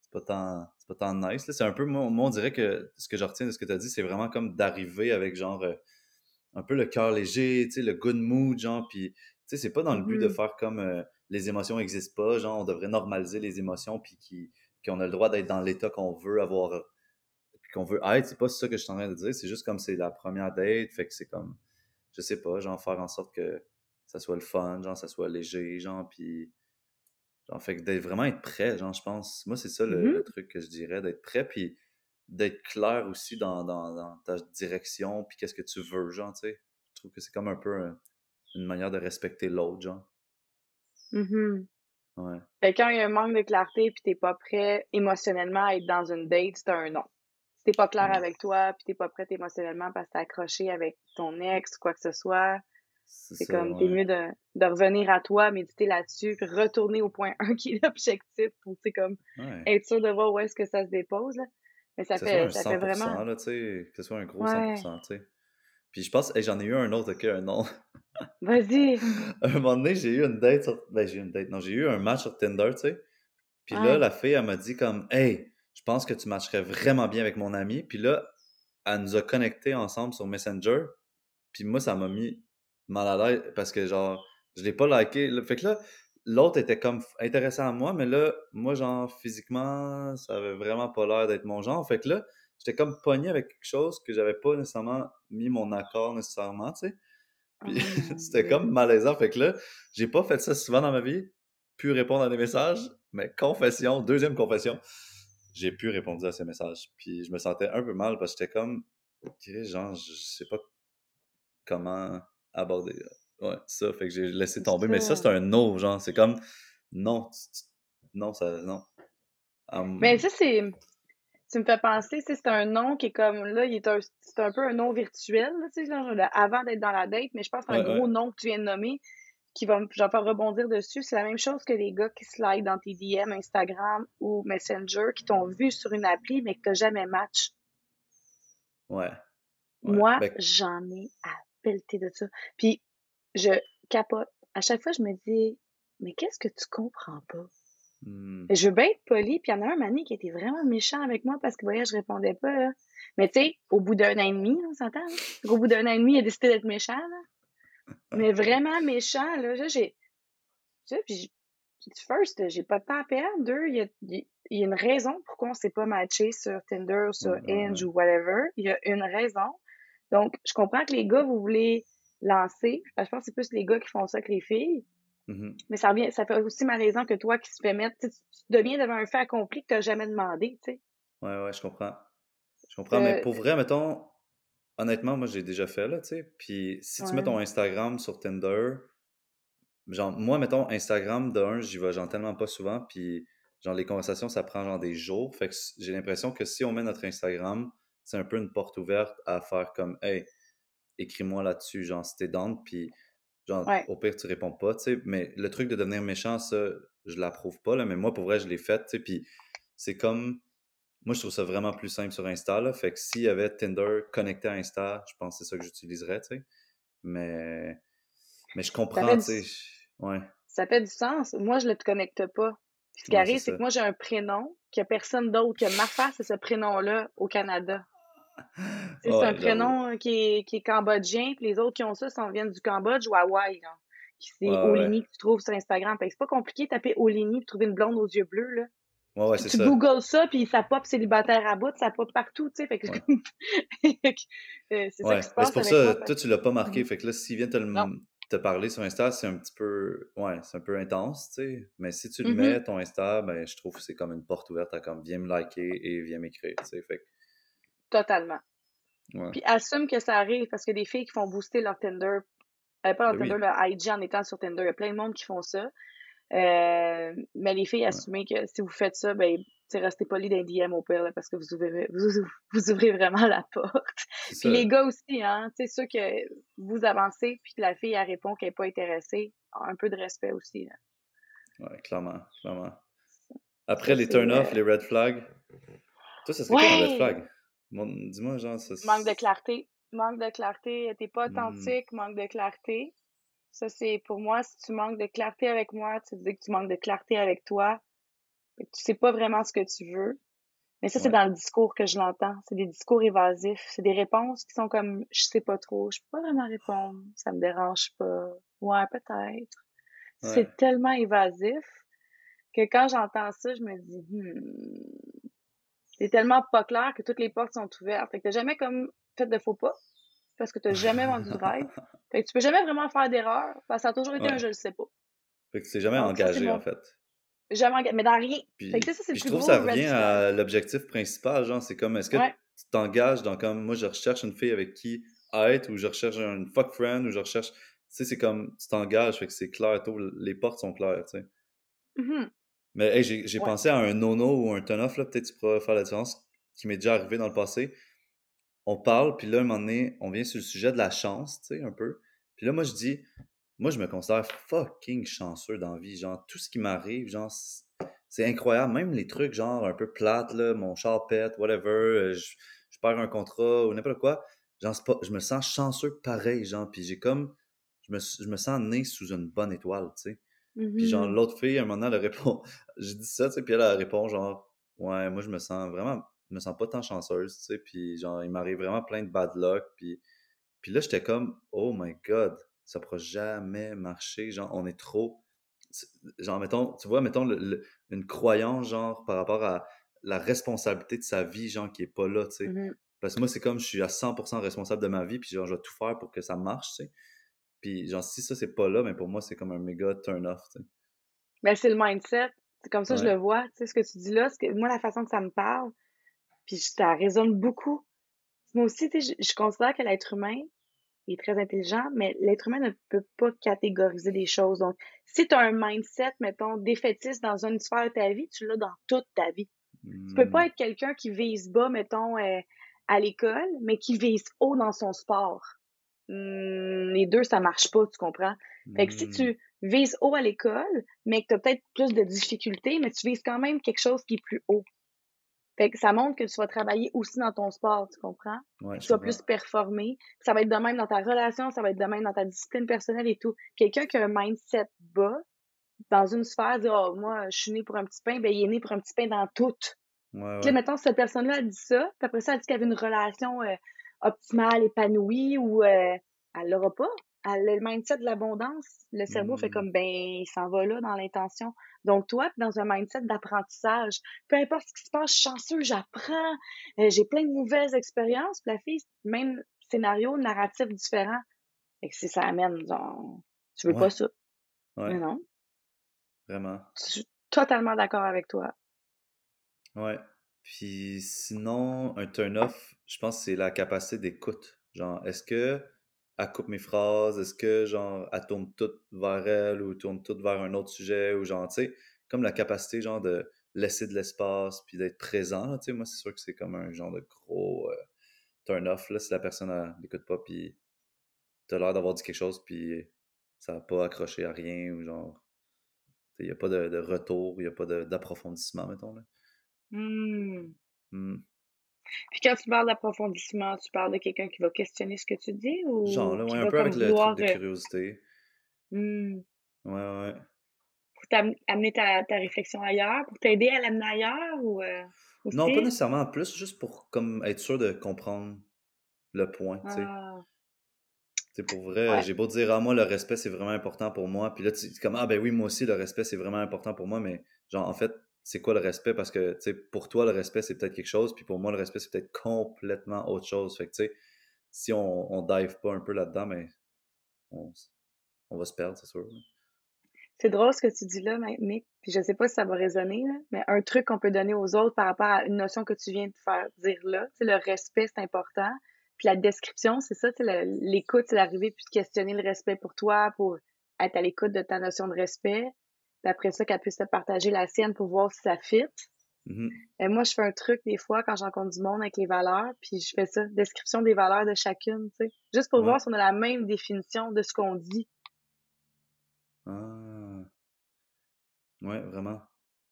c'est pas tant, c'est pas tant nice, là. C'est un peu, moi, moi, on dirait que ce que je retiens de ce que tu as dit, c'est vraiment comme d'arriver avec, genre, euh, un peu le cœur léger, tu sais, le good mood, genre, puis, tu sais, c'est pas dans le but de Mhm. faire comme euh, les émotions n'existent pas, genre, on devrait normaliser les émotions, puis qui- qu'on a le droit d'être dans l'état qu'on veut avoir, qu'on veut être. C'est pas ça que je suis en train de dire, c'est juste comme c'est la première date, fait que c'est comme, je sais pas, genre, faire en sorte que ça soit le fun, genre, ça soit léger, genre, puis, genre, fait que d'être vraiment être prêt, genre, je pense, moi, c'est ça le, Mhm. le truc que je dirais, d'être prêt, puis d'être clair aussi dans, dans, dans ta direction, puis qu'est-ce que tu veux, genre, tu sais. Je trouve que c'est comme un peu un- une manière de respecter l'autre, genre. Mhm. Ouais. Fait que quand il y a un manque de clarté puis t'es pas prêt émotionnellement à être dans une date, c'est un non. Si t'es pas clair avec toi puis t'es pas prête émotionnellement parce que t'es accroché avec ton ex ou quoi que ce soit, C'est comme, t'es mieux de, de revenir à toi, méditer là-dessus puis retourner au point 1 qui est l'objectif pour, c'est comme, Ouais. être sûr de voir où est-ce que ça se dépose, là. Mais ça Que fait, ça 100%, fait vraiment, là, tu sais, que ce soit un gros Ouais. 100%, tu sais. Puis je pense, j'en ai eu un autre, ok, un nom. vas-y. À (laughs) un moment donné, j'ai eu une date sur... Ben, j'ai eu une date, non, j'ai eu un match sur Tinder, tu sais. Puis là, la fille, elle m'a dit comme, hey, je pense que tu matcherais vraiment bien avec mon ami. Puis là, elle nous a connectés ensemble sur Messenger. Puis moi, ça m'a mis mal à l'aise parce que, genre, je l'ai pas liké. Fait que là, l'autre était comme intéressant à moi, mais là, moi, genre, physiquement, ça avait vraiment pas l'air d'être mon genre. Fait que là, j'étais comme pogné avec quelque chose que j'avais pas nécessairement mis mon accord nécessairement, tu sais. Puis Oh mon (laughs) c'était comme malaisant. Fait que là, j'ai pas fait ça souvent dans ma vie. pu répondre à des messages, mais confession, deuxième confession, j'ai pu répondre à ces messages. Puis je me sentais un peu mal parce que j'étais comme, genre, je sais pas comment aborder. Ouais, ça, fait que j'ai laissé tomber. Mais ça, c'est un no, genre, c'est comme, non, non, ça, non. Mais ça, c'est, tu me fais penser, c'est un nom qui est comme, là, il est un, c'est un peu un nom virtuel, tu sais, avant d'être dans la date, mais je pense que c'est un gros nom que tu viens de nommer qui va me faire rebondir dessus. C'est la même chose que les gars qui slide dans tes DM Instagram ou Messenger qui t'ont vu sur une appli mais que t'as jamais match. Ouais. Moi, ben j'en ai à pelleter de ça. Puis, je capote. À chaque fois, je me dis, mais qu'est-ce que tu comprends pas? Hmm. Je veux bien être poli, puis il y en a un mani qui était vraiment méchant avec moi parce que, voyez, je répondais pas, là. Mais tu sais, au bout d'un an et demi, on s'entend? Au bout d'un an et demi, il a décidé d'être méchant, là. Mais vraiment méchant, là. j'ai. Tu sais, puis first, j'ai pas de temps à perdre. Deux, il y a, y a, une raison pourquoi on s'est pas matché sur Tinder ou sur Hinge ou whatever. Il y a une raison. Donc, je comprends que les gars, vous voulez lancer. Je pense que c'est plus les gars qui font ça que les filles. Mm-hmm. Mais ça revient, ça fait aussi malaisant que toi qui se fais mettre. Tu, deviens devant un fait accompli que tu n'as jamais demandé, tu sais. Ouais, ouais, je comprends. Je comprends, mais euh, pour vrai, mettons, honnêtement, moi, j'ai déjà fait, là, tu sais. Puis si tu mets ton Instagram sur Tinder, genre, moi, mettons, Instagram, d'un, j'y vais genre tellement pas souvent, puis genre, les conversations, ça prend genre des jours. Fait que j'ai l'impression que si on met notre Instagram, c'est un peu une porte ouverte à faire comme, hey, écris-moi là-dessus, genre, si t'es down, puis genre, au pire, tu réponds pas, tu sais. Mais le truc de devenir méchant, ça, je l'approuve pas, là, mais moi, pour vrai, je l'ai fait, tu sais. Puis c'est comme, moi, je trouve ça vraiment plus simple sur Insta, là. Fait que s'il y avait Tinder connecté à Insta, je pense que c'est ça que j'utiliserais, tu sais. Mais, mais je comprends, tu sais. Ouais. Ça fait du sens. Moi, je ne le connecte pas. ce qui arrive, c'est que moi, j'ai un prénom qu'il n'y a personne d'autre que ma face et ce prénom-là au Canada. (laughs) c'est un prénom qui est, qui est cambodgien, puis les autres qui ont ça, ça viennent du Cambodge ou Hawaï. C'est Olini que tu trouves sur Instagram. C'est pas compliqué de taper Olini et trouver une blonde aux yeux bleus. Là. Ouais, ouais, tu ça. googles ça, puis ça pop célibataire à bout, ça pop partout, tu sais. Fait que (laughs) euh, c'est ça qui se passe. C'est pour ça, toi, tu l'as pas marqué. Fait que là, s'il vient te, te parler sur Insta, c'est un petit peu. Ouais, c'est un peu intense, tu sais. Mais si tu le mm-hmm. mets, ton Insta, ben, je trouve que c'est comme une porte ouverte à comme viens me liker et viens m'écrire, tu sais. Fait Totalement. Puis assume que ça arrive parce que des filles qui font booster leur Tinder, euh, pas leur ben Tinder, leur IG en étant sur Tinder. Il y a plein de monde qui font ça. Euh, mais les filles, assumez que si vous faites ça, ben, restez poli d'un DM au pire, parce que vous ouvrez, (laughs) vous, ouvrez vraiment la porte. Puis les gars aussi, hein, tu sais, ceux que vous avancez, puis que la fille, elle répond qu'elle n'est pas intéressée, un peu de respect aussi. Hein. Ouais, clairement, clairement. Après, les turn-off, les red flags. Toi, ça serait quoi un red flag? Dis-moi, genre, ça... Manque de clarté. Manque de clarté. T'es pas hmm. authentique, manque de clarté. Ça, c'est pour moi, si tu manques de clarté avec moi, tu dis que tu manques de clarté avec toi. Tu sais pas vraiment ce que tu veux. Mais ça, c'est dans le discours que je l'entends. C'est des discours évasifs. C'est des réponses qui sont comme je sais pas trop, je peux pas vraiment répondre, ça me dérange pas. Ouais, peut-être. C'est tellement évasif que quand j'entends ça, je me dis hmm, c'est tellement pas clair que toutes les portes sont ouvertes. Fait que t'as jamais comme fait de faux pas parce que tu n'as jamais vendu de rêve. (laughs) Fait que tu peux jamais vraiment faire d'erreur parce que ça a toujours été un je le sais pas. Fait que tu t'es jamais engagé, en fait. Jamais engagé, mais dans rien. fait que ça, c'est je trouve que ça revient à l'objectif principal, genre, c'est comme, est-ce que tu t'engages dans comme, moi, je recherche une fille avec qui être, ou je recherche une fuck friend, ou je recherche, tu sais, c'est comme, tu t'engages, fait que c'est clair, les portes sont claires, tu sais. Mm-hmm. Mais hey, j'ai pensé à un nono ou un turn-off, là, peut-être tu pourras faire la différence, qui m'est déjà arrivé dans le passé on parle, puis là, un moment donné, on vient sur le sujet de la chance, tu sais, un peu. Puis là, moi, je dis, moi, je me considère fucking chanceux dans la vie. Genre, tout ce qui m'arrive, genre, c'est incroyable. Même les trucs, genre, un peu plates, là, mon char pète, whatever, euh, je, perds un contrat ou n'importe quoi. Genre, pas, je me sens chanceux pareil, genre, puis j'ai comme, je me, je me sens né sous une bonne étoile, tu sais. Puis genre, mm-hmm. l'autre fille, à un moment donné, elle répond, (laughs) j'ai dit ça, tu sais, puis elle, elle répond, genre, ouais, moi, je me sens vraiment je me sens pas tant chanceuse, tu sais, puis genre, il m'arrive vraiment plein de bad luck, puis, puis là, j'étais comme, oh my god, ça pourra jamais marcher, genre, on est trop, genre, mettons, tu vois, mettons, une croyance, genre, par rapport à la responsabilité de sa vie, genre, qui est pas là, tu sais. Mmh Parce que moi, c'est comme, je suis à 100% responsable de ma vie, puis genre, je vais tout faire pour que ça marche, tu sais. Puis genre, si ça, c'est pas là, mais pour moi, c'est comme un méga turn-off, tu sais. Ben, c'est le mindset. C'est comme ça que je Ouais. le vois. Tu sais, ce que tu dis là, que, moi, la façon que ça me parle, puis ça résonne beaucoup. Moi aussi, tu sais, je, je considère que l'être humain est très intelligent, mais l'être humain ne peut pas catégoriser des choses. Donc, si tu as un mindset, mettons, défaitiste dans une sphère de ta vie, tu l'as dans toute ta vie. Tu peux pas Hmm. être quelqu'un qui vise bas, mettons, euh, à l'école, mais qui vise haut dans son sport. Hmm, les deux, ça marche pas, tu comprends? Fait que si Hmm. tu vises haut à l'école, mais que tu as peut-être plus de difficultés, mais tu vises quand même quelque chose qui est plus haut. Fait que ça montre que tu vas travailler aussi dans ton sport, tu comprends? Ouais, tu vas plus performer. Ça va être de même dans ta relation, ça va être de même dans ta discipline personnelle et tout. Quelqu'un qui a un mindset bas, dans une sphère, dire Oh, moi, je suis né pour un petit pain, ben il est né pour un petit pain dans tout. Ouais, Puis là, ouais. mettons, cette personne-là, elle dit ça, puis après ça, elle dit qu'elle avait une relation euh, optimale, épanouie, ou euh, elle l'aura pas. Le mindset de l'abondance. Le cerveau fait Hmm. comme, ben, il s'en va là dans l'intention. Donc, toi, dans un mindset d'apprentissage. Peu importe ce qui se passe, je suis chanceux, j'apprends, euh, j'ai plein de nouvelles expériences. Puis la fille, même scénario, narratif différent. Que si ça amène, genre, tu veux Ouais. pas ça. Mais Ouais, non, vraiment. je suis totalement d'accord avec toi. Ouais. Puis sinon, un turn-off, je pense que c'est la capacité d'écoute. Genre, est-ce que elle coupe mes phrases? Est-ce que, genre, elle tourne toute vers elle ou tourne toute vers un autre sujet? Ou genre, tu sais, comme la capacité, genre, de laisser de l'espace puis d'être présent, tu sais, moi, c'est sûr que c'est comme un genre de gros euh, turn-off, là, si la personne, n'écoute pas puis t'as l'air d'avoir dit quelque chose puis ça n'a pas accroché à rien ou genre, il n'y a pas de, de retour, il n'y a pas d'approfondissement, mettons, là. Hmm. Puis quand tu parles d'approfondissement, tu parles de quelqu'un qui va questionner ce que tu dis Genre, ou là, qui ouais, un peu avec le truc de euh, curiosité. hmm, Ouais, ouais. pour t'am- amener ta, ta réflexion ailleurs, pour t'aider à l'amener ailleurs ou euh, Non, pas nécessairement plus, juste pour comme être sûr de comprendre le point, tu sais. Ah, pour vrai, ouais. j'ai beau dire, ah, moi, le respect, c'est vraiment important pour moi. Puis là, tu comme, ah, ben oui, moi aussi, le respect, c'est vraiment important pour moi. Mais, genre, en fait, c'est quoi le respect? Parce que, pour toi, le respect, c'est peut-être quelque chose. Puis pour moi, le respect, c'est peut-être complètement autre chose. Fait que, tu sais, si on, dive pas un peu là-dedans, mais on, va se perdre, c'est sûr. C'est drôle ce que tu dis là, Mick, puis je sais pas si ça va résonner, mais un truc qu'on peut donner aux autres par rapport à une notion que tu viens de faire dire là, le respect, c'est important. Puis la description, c'est ça, l'écoute, c'est d'arriver puis de questionner le respect pour toi, pour être à l'écoute de ta notion de respect. Puis après ça, qu'elle puisse te partager la sienne pour voir si ça fit. Mhm. Et moi, je fais un truc des fois quand j'en compte du monde avec les valeurs, puis je fais ça, description des valeurs de chacune, tu sais. Juste pour Ouais. voir si on a la même définition de ce qu'on dit. Ah. Ouais, vraiment.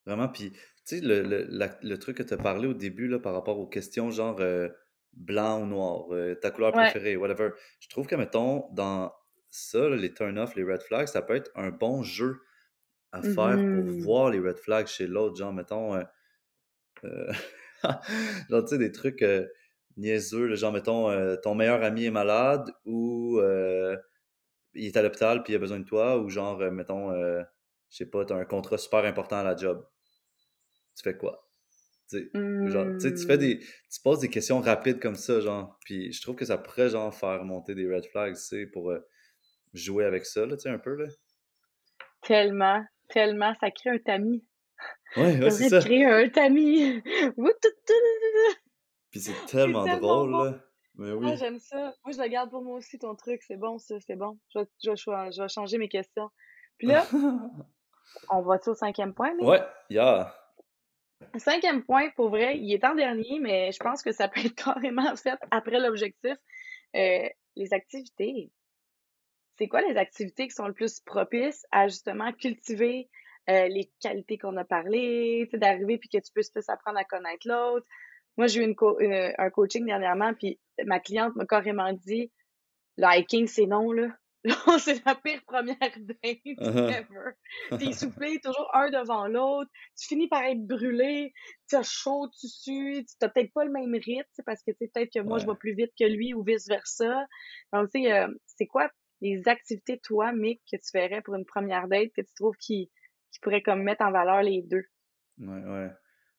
Vraiment. Puis, tu sais, le, le, la- le truc que tu as parlé au début là, par rapport aux questions genre euh, blanc ou noir, euh, ta couleur Ouais. préférée, whatever. Je trouve que, mettons, dans ça, là, les turn-off, les red flags, ça peut être un bon jeu à faire pour Mhm. voir les red flags chez l'autre. Genre, mettons, euh, euh, (laughs) genre, tu sais, des trucs euh, niaiseux, genre, mettons, euh, ton meilleur ami est malade ou il est à l'hôpital puis il a besoin de toi ou genre, mettons, je sais pas, t'as un contrat super important à la job. Tu fais quoi? Tu sais, genre, tu fais Hmm. des... Tu poses des questions rapides comme ça, genre, puis je trouve que ça pourrait, genre, faire monter des red flags, tu sais, pour jouer avec ça, là, tu sais, un peu, là. Tellement, tellement, ça crée un tamis. Ouais, ouais, Ça c'est ça. créer un tamis. (laughs) Puis c'est tellement tellement drôle, bon. là. Mais Ah, oui. j'aime ça. Moi, je le garde pour moi aussi, ton truc. C'est bon, ça, c'est bon. Je vais, je vais choi- je vais changer mes questions. Puis là, (laughs) on va-tu au cinquième point, mais? Ouais, yeah. Cinquième point, pour vrai, il est en dernier, mais je pense que ça peut être (laughs) carrément fait après l'objectif. Euh, les activités. C'est quoi les activités qui sont le plus propices à justement cultiver euh, les qualités qu'on a parlé, d'arriver puis que tu puisses plus apprendre à connaître l'autre? Moi, j'ai eu une co- une- un coaching dernièrement, puis ma cliente m'a carrément dit le hiking, c'est non, (laughs) là. C'est la pire première date Uh-huh. ever. (laughs) T'es soufflé toujours un devant l'autre. Tu finis par être brûlé. Tu as chaud, tu sues. Tu n'as peut-être pas le même rythme, parce que tu sais, peut-être que moi, je vais plus vite que lui ou vice-versa. Donc, tu sais, euh, c'est quoi les activités, toi, Mick, que tu ferais pour une première date que tu trouves qui, qui pourraient comme mettre en valeur les deux? Ouais, ouais.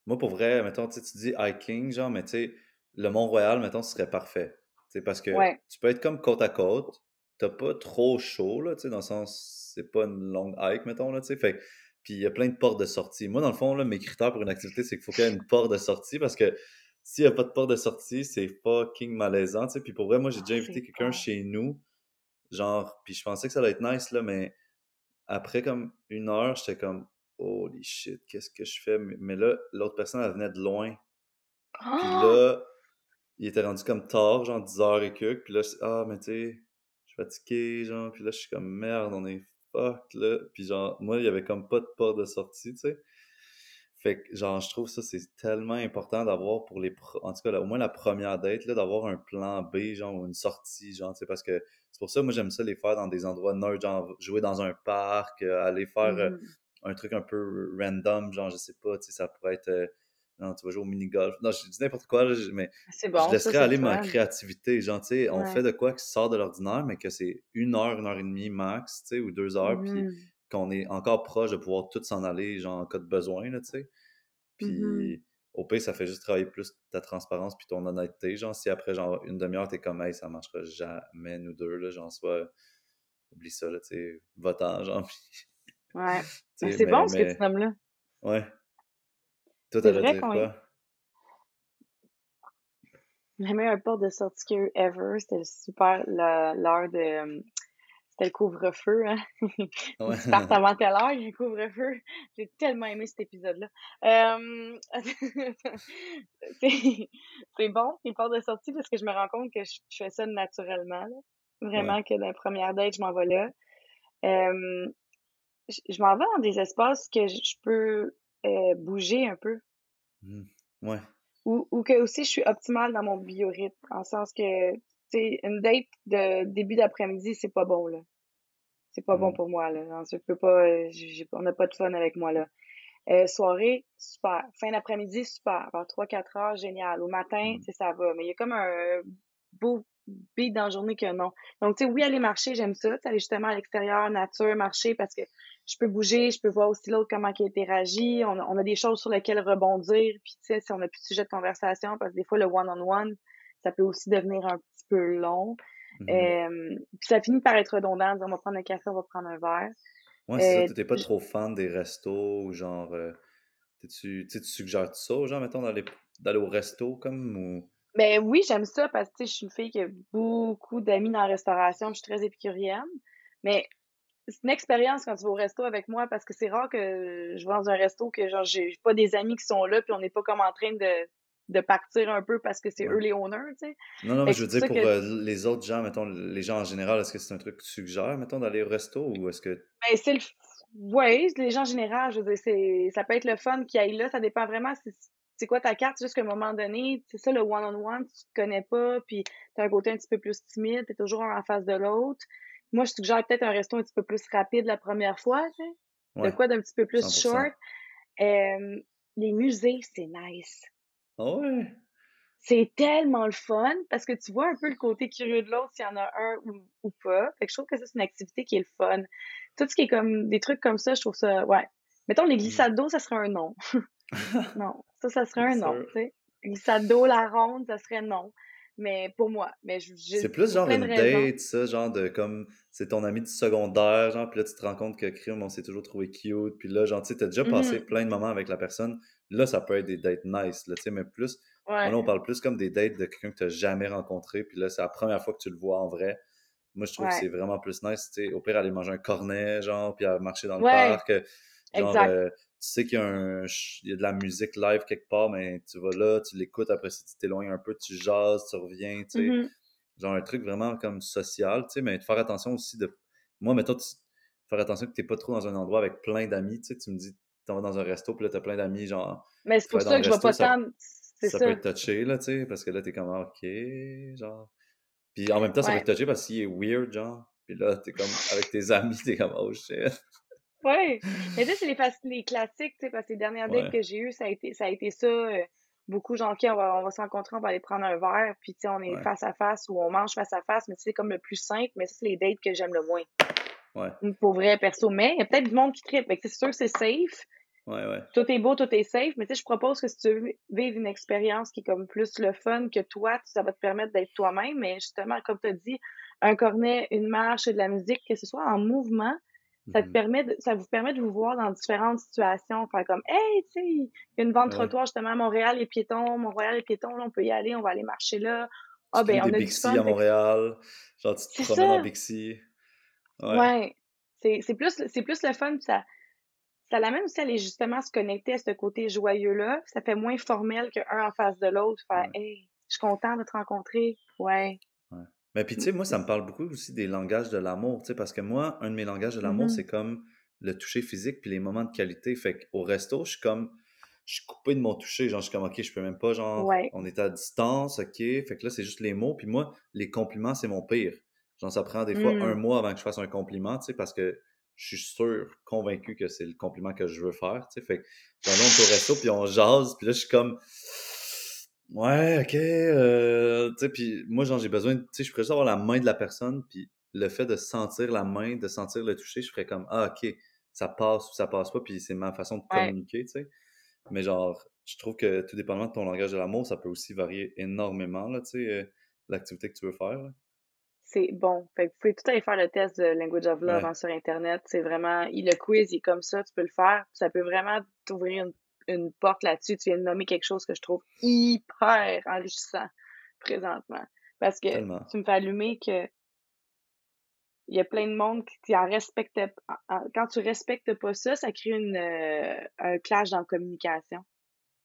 Moi, pour vrai, mettons, tu dis hiking, genre, mais tu sais, le Mont-Royal, mettons, ce serait parfait. Tu sais, parce que Ouais. tu peux être comme côte à côte, t'as pas trop chaud, là, tu sais, dans le sens, c'est pas une longue hike, mettons, là, tu sais. Fait, puis il y a plein de portes de sortie. Moi, dans le fond, là, mes critères pour une activité, c'est qu'il faut qu'il y ait une porte de sortie parce que s'il n'y a pas de porte de sortie, c'est fucking malaisant, tu sais. Puis pour vrai, moi, j'ai déjà invité quelqu'un chez nous, genre, puis je pensais que ça allait être nice, là, mais après comme une heure, j'étais comme, holy shit, qu'est-ce que je fais? Mais là, l'autre personne, elle venait de loin. Puis Ah! là, il était rendu comme tard, genre 10 heures et quelques. Puis là, je ah, mais tu sais, je suis fatigué, genre. Puis là, je suis comme, merde, on est fuck, là. Puis genre, moi, il y avait comme pas de porte de sortie, tu sais. Fait que, genre, je trouve ça, c'est tellement important d'avoir pour les... pro- En tout cas, là, au moins la première date, là, d'avoir un plan B, genre, ou une sortie, genre, tu sais, parce que c'est pour ça, moi, j'aime ça les faire dans des endroits neutres, genre, jouer dans un parc, euh, aller faire euh, Mhm. un truc un peu random, genre, je sais pas, tu sais, ça pourrait être... euh, non, tu vas jouer au mini-golf. Non, je dis n'importe quoi, là, je- mais je bon, ça, laisserais aller le ma créativité. Genre, tu sais, on Ouais. fait de quoi qui sort de l'ordinaire, mais que c'est une heure, une heure et demie max, tu sais, ou deux heures, puis Mhm. Qu'on est encore proche de pouvoir tout s'en aller, genre, en cas de besoin, là, tu sais. Puis, au pire, ça fait juste travailler plus ta transparence puis ton honnêteté. Genre, si après, genre, une demi-heure, t'es comme, hey, ça marchera jamais, nous deux, là, genre, soit, oublie ça, là, tu sais, va-t'en, (laughs) genre, puis, Ouais. c'est mais, bon ce que tu nommes là. ouais. Toi, vrai dire qu'on est. quoi? La meilleure porte de sortie qu'il y a eu ever, c'était super l'heure de. C'était le couvre-feu, hein. (laughs) Ouais. tu partes avant telle heure, il y a un couvre-feu. J'ai tellement aimé cet épisode-là. Euh... (laughs) c'est bon, les portes de sortie, parce que je me rends compte que je, fais ça naturellement. là. Ouais. Vraiment que dans la première date, je m'en vais là. Euh, je, m'en vais dans des espaces que je, peux euh, bouger un peu. Hmm. Ouais. Ou, ou que aussi je suis optimale dans mon biorhythme. En sens que, tu sais, une date de début d'après-midi, c'est pas bon, là. C'est pas bon pour moi, là. Je peux pas, euh, j'ai- on n'a pas de fun avec moi, là. Euh, soirée, super. Fin d'après-midi, super. Vers 3-4 heures, génial. Au matin, sais, ça va. Mais il y a comme un beau beat dans la journée que non. Donc, tu sais, oui, aller marcher, j'aime ça. Aller justement à l'extérieur, nature, marcher, parce que je peux bouger, je peux voir aussi l'autre comment il interagit. On a, on a des choses sur lesquelles rebondir. Puis, tu sais, si on n'a plus de sujet de conversation, parce que des fois, le one-on-one, ça peut aussi devenir un petit peu long. Mhm. Euh, puis ça finit par être redondant, dire on va prendre un café, on va prendre un verre. Ouais, c'est Euh, ça, t'es pas trop fan des restos ou genre. euh, tu tu suggères ça aux gens, mettons, d'aller, d'aller au resto comme ou? Ben oui, j'aime ça parce que je suis une fille qui a beaucoup d'amis dans la restauration, je suis très épicurienne. Mais c'est une expérience quand tu vas au resto avec moi parce que c'est rare que je vais dans un resto que genre j'ai pas des amis qui sont là puis on n'est pas comme en train de, de partir un peu parce que c'est eux les owners, tu sais. Non, non, mais je veux dire pour que euh, les autres gens, mettons, les gens en général, est-ce que c'est un truc que tu suggères, mettons, d'aller au resto ou est-ce que. ben c'est le ouais, les gens en général, je veux dire, c'est ça peut être le fun qui aille là, ça dépend vraiment c'est c'est quoi ta carte, juste qu'à un moment donné, c'est ça le one-on-one, tu te connais pas, puis t'as un côté un petit peu plus timide, t'es toujours en face de l'autre. Moi, je suggère peut-être un resto un petit peu plus rapide la première fois, tu sais. De Ouais, quoi d'un petit peu plus 100%. short. Euh, les musées, c'est nice. Ah ouais? C'est tellement le fun parce que tu vois un peu le côté curieux de l'autre s'il y en a un ou, ou pas. Fait que je trouve que ça, c'est une activité qui est le fun. Tout ce qui est comme des trucs comme ça, je trouve ça, ouais. Mettons, les Hmm. glissades d'eau, ça serait un non. (laughs) non. Ça, ça serait un non, tu sais. Glissade d'eau, la ronde, ça serait non. Mais pour moi, mais C'est plus genre une date, ça, genre de comme c'est ton ami du secondaire, genre, puis là tu te rends compte que crime, on s'est toujours trouvé cute, puis là, genre, tu sais, t'as déjà passé Mhm. plein de moments avec la personne, là, ça peut être des dates nice, là, tu sais, mais plus, moi, Ouais, là, on parle plus comme des dates de quelqu'un que t'as jamais rencontré, puis là, c'est la première fois que tu le vois en vrai. Moi, je trouve que c'est vraiment plus nice, tu sais, au pire, aller manger un cornet, genre, puis à marcher dans le ouais, parc, euh, genre, euh, tu sais qu'il y a, un, il y a de la musique live quelque part, mais tu vas là, tu l'écoutes, après ça, tu t'éloignes un peu, tu jases, tu reviens, tu sais Mhm. genre un truc vraiment comme social, tu sais, mais de faire attention aussi de. Moi, mettons, tu... faire attention que t'es pas trop dans un endroit avec plein d'amis, tu sais, tu me dis, t'en vas dans un resto, puis là, t'as plein d'amis, genre, Mais c'est pour ça que je resto, pas tant. Ça peut être touché, là, tu sais, parce que là, t'es comme, ok, genre. Puis en même temps, ça peut être touché parce qu'il est weird, genre, puis là, t'es comme, avec tes (laughs) amis, t'es comme, oh shit. Ouais. Mais tu sais, c'est les, les classiques, tu sais, parce que les dernières dates Ouais, que j'ai eues, ça a été ça, a été ça euh, beaucoup genre, OK, on va, on va se rencontrer, on va aller prendre un verre, puis tu sais, on est ouais, face à face ou on mange face à face, mais tu sais, c'est comme le plus simple, mais ça, c'est les dates que j'aime le moins. Ouais, Pour vrai, perso. Mais il y a peut-être du monde qui tripe. C'est sûr que c'est safe. ouais, ouais. Tout est beau, tout est safe. Mais tu sais, je propose que si tu veux vivre une expérience qui est comme plus le fun que toi, ça va te permettre d'être toi-même. Mais justement, comme tu as dit, un cornet, une marche, de la musique, que ce soit en mouvement, Ça, te Mhm. permet de- ça vous permet de vous voir dans différentes situations, faire comme, hey, tu sais, il y a une vente Ouais. trottoir justement à Montréal, les piétons, Montréal, les piétons, là, on peut y aller, on va aller marcher là. Ah, Tu ben, on a du Bixi fun. à Montréal. Genre, tu te promènes en. Bixi. Ouais. Ouais. C'est, plus, c'est plus le fun, ça, ça l'amène aussi à aller justement se connecter à ce côté joyeux-là. Ça fait moins formel qu'un en face de l'autre. Faire, Ouais. hey, je suis content de te rencontrer. Ouais. Mais puis, tu sais, moi, ça me parle beaucoup aussi des langages de l'amour, tu sais, parce que moi, un de mes langages de l'amour, Mhm. c'est comme le toucher physique puis les moments de qualité. Fait qu'au resto, je suis comme, je suis coupé de mon toucher. Genre, je suis comme, OK, je peux même pas, genre, Ouais. on est à distance, OK. Fait que là, c'est juste les mots. Puis moi, les compliments, c'est mon pire. Genre, ça prend des fois Mm. un mois avant que je fasse un compliment, tu sais, parce que je suis sûr, convaincu que c'est le compliment que je veux faire, tu sais. Fait que, on est au resto, puis on jase, puis là, je suis comme, Ouais, ok. euh, tu sais, puis moi, genre, j'ai besoin, tu sais, je pourrais juste avoir la main de la personne, puis le fait de sentir la main, de sentir le toucher, je ferais comme, ah, ok, ça passe ou ça passe pas, puis c'est ma façon de Ouais. communiquer, tu sais. Mais genre, je trouve que tout dépendamment de ton langage de l'amour, ça peut aussi varier énormément, là, tu sais, euh, l'activité que tu veux faire, là. C'est bon. Fait que vous pouvez tout aller faire le test de Language of Love Ouais. hein, sur Internet. C'est vraiment, le quiz, il est comme ça, tu peux le faire. Ça peut vraiment t'ouvrir une, une porte là-dessus. Tu viens de nommer quelque chose que je trouve hyper enrichissant présentement. Parce que Tellement. tu me fais allumer que il y a plein de monde qui, en respecte quand tu respectes pas ça, ça crée une, euh, un clash dans la communication.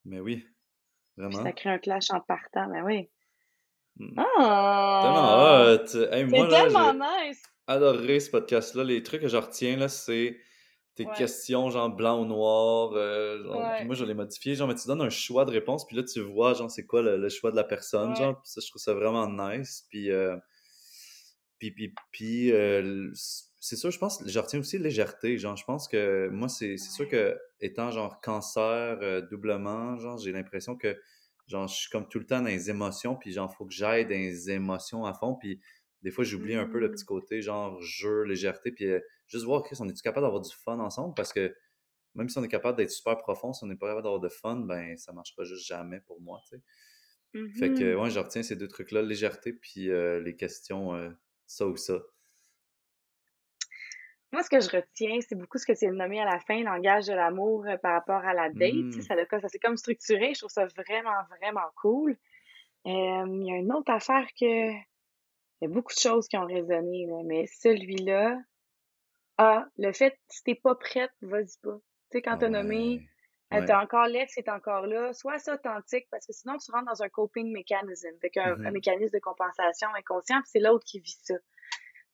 Mais oui, Puis vraiment. ça crée un clash en partant, mais oui. Mm. Ah! Tellement hot. Hey, C'est tellement nice! adoré ce podcast-là. Les trucs que je retiens, là, c'est tes Ouais. questions, genre blanc ou noir. euh, genre, Ouais. Puis moi, je vais les modifier. Genre, mais tu donnes un choix de réponse, puis là, tu vois, genre, c'est quoi le, le choix de la personne. Ouais. Genre, ça, je trouve ça vraiment nice. Puis, euh, puis, puis, puis, euh, c'est sûr, je pense, je retiens aussi légèreté. Genre, je pense que moi, c'est c'est sûr que, étant genre cancer euh, doublement, genre, j'ai l'impression que, genre, je suis comme tout le temps dans les émotions, puis genre, faut que j'aille dans les émotions à fond, puis des fois, j'oublie un peu le Mm. petit côté, genre, jeu, légèreté, puis euh, juste voir, Chris, on est-tu capable d'avoir du fun ensemble? Parce que même si on est capable d'être super profond, si on n'est pas capable d'avoir de fun, ben, ça marchera juste jamais pour moi, tu sais. Fait que, Mhm. ouais, je retiens ces deux trucs-là, légèreté, puis euh, les questions, euh, ça ou ça. Moi, ce que je retiens, c'est beaucoup ce que c'est nommé à la fin, langage de l'amour euh, par rapport à la date. tu sais, Mm. Ça, ça s'est comme structuré. Je trouve ça vraiment, vraiment cool. Euh, Il y a une autre affaire que... Il y a beaucoup de choses qui ont résonné, là, mais celui-là... Ah, le fait, si t'es pas prête, vas-y pas. Tu sais, quand t'as nommé, Ouais, euh, ouais. t'as encore l'ex est encore là, sois assez authentique, parce que sinon, tu rentres dans un coping mécanisme, un, un Mhm. mécanisme de compensation inconscient, puis c'est l'autre qui vit ça.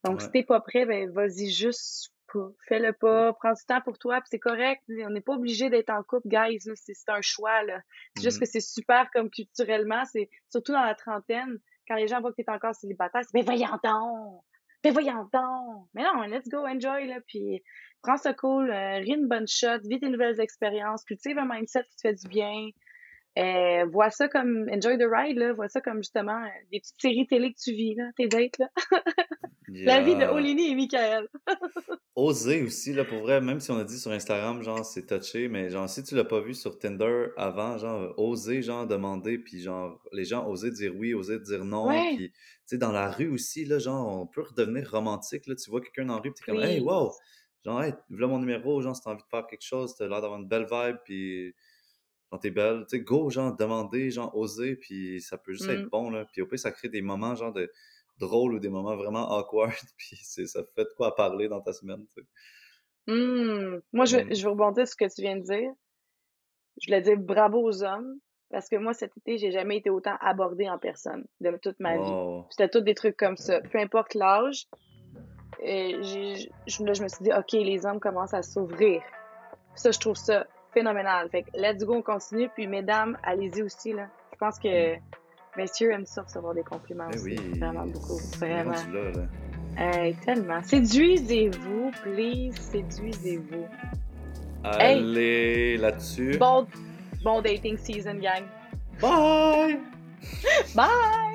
Donc, si t'es pas prêt, ben vas-y juste pas. Fais-le pas. Prends du temps pour toi, puis c'est correct. On n'est pas obligé d'être en couple, guys. là. C'est c'est un choix. là. C'est juste Mhm. que c'est super comme culturellement. C'est surtout dans la trentaine, quand les gens voient que t'es encore célibataire, c'est ben voyons donc! Ben voyons donc! Mais non, let's go, enjoy, là, puis prends ça cool, euh, ris une bonne shot, vis tes nouvelles expériences, cultive un mindset qui te fait du bien. Euh, vois ça comme enjoy the ride, là. Vois ça comme justement euh, des petites séries télé que tu vis, là, tes dates, là. (laughs) La vie de Yeah. Olini et Michael. (laughs) Oser aussi, là, pour vrai, même si on a dit sur Instagram, genre, c'est touché, mais genre, si tu l'as pas vu sur Tinder avant, genre, euh, oser, genre, demander, puis genre, les gens oser dire oui, oser dire non, Ouais. puis, tu sais, dans la rue aussi, là, genre, on peut redevenir romantique, là, tu vois quelqu'un dans la rue, puis t'es comme, hey, wow! Genre, hey, voilà mon numéro, genre, si t'as envie de faire quelque chose, t'as l'air d'avoir une belle vibe, puis, genre, t'es belle, tu sais, go, genre, demander, genre, oser, puis ça peut juste être Mm. bon, là, puis au pire, ça crée des moments, genre, de drôles ou des moments vraiment awkward, (laughs) puis c'est, ça fait de quoi à parler dans ta semaine, tu sais. Hmm. Moi, je, je vais rebondir sur ce que tu viens de dire. Je voulais dire bravo aux hommes, parce que moi, cet été, j'ai jamais été autant abordée en personne de toute ma vie. C'était tout des trucs comme ça. Peu importe l'âge, je, là, je me suis dit, OK, les hommes commencent à s'ouvrir. Ça, je trouve ça phénoménal. Fait que let's go, on continue. Puis, mesdames, allez-y aussi, là. Je pense que messieurs aiment ça recevoir des compliments Eh aussi. oui. Vraiment beaucoup. Vraiment. Hey, tellement. Séduisez-vous, please. Séduisez-vous. Allez, là-dessus. Bon, bon dating season, gang. Bye! (laughs) Bye!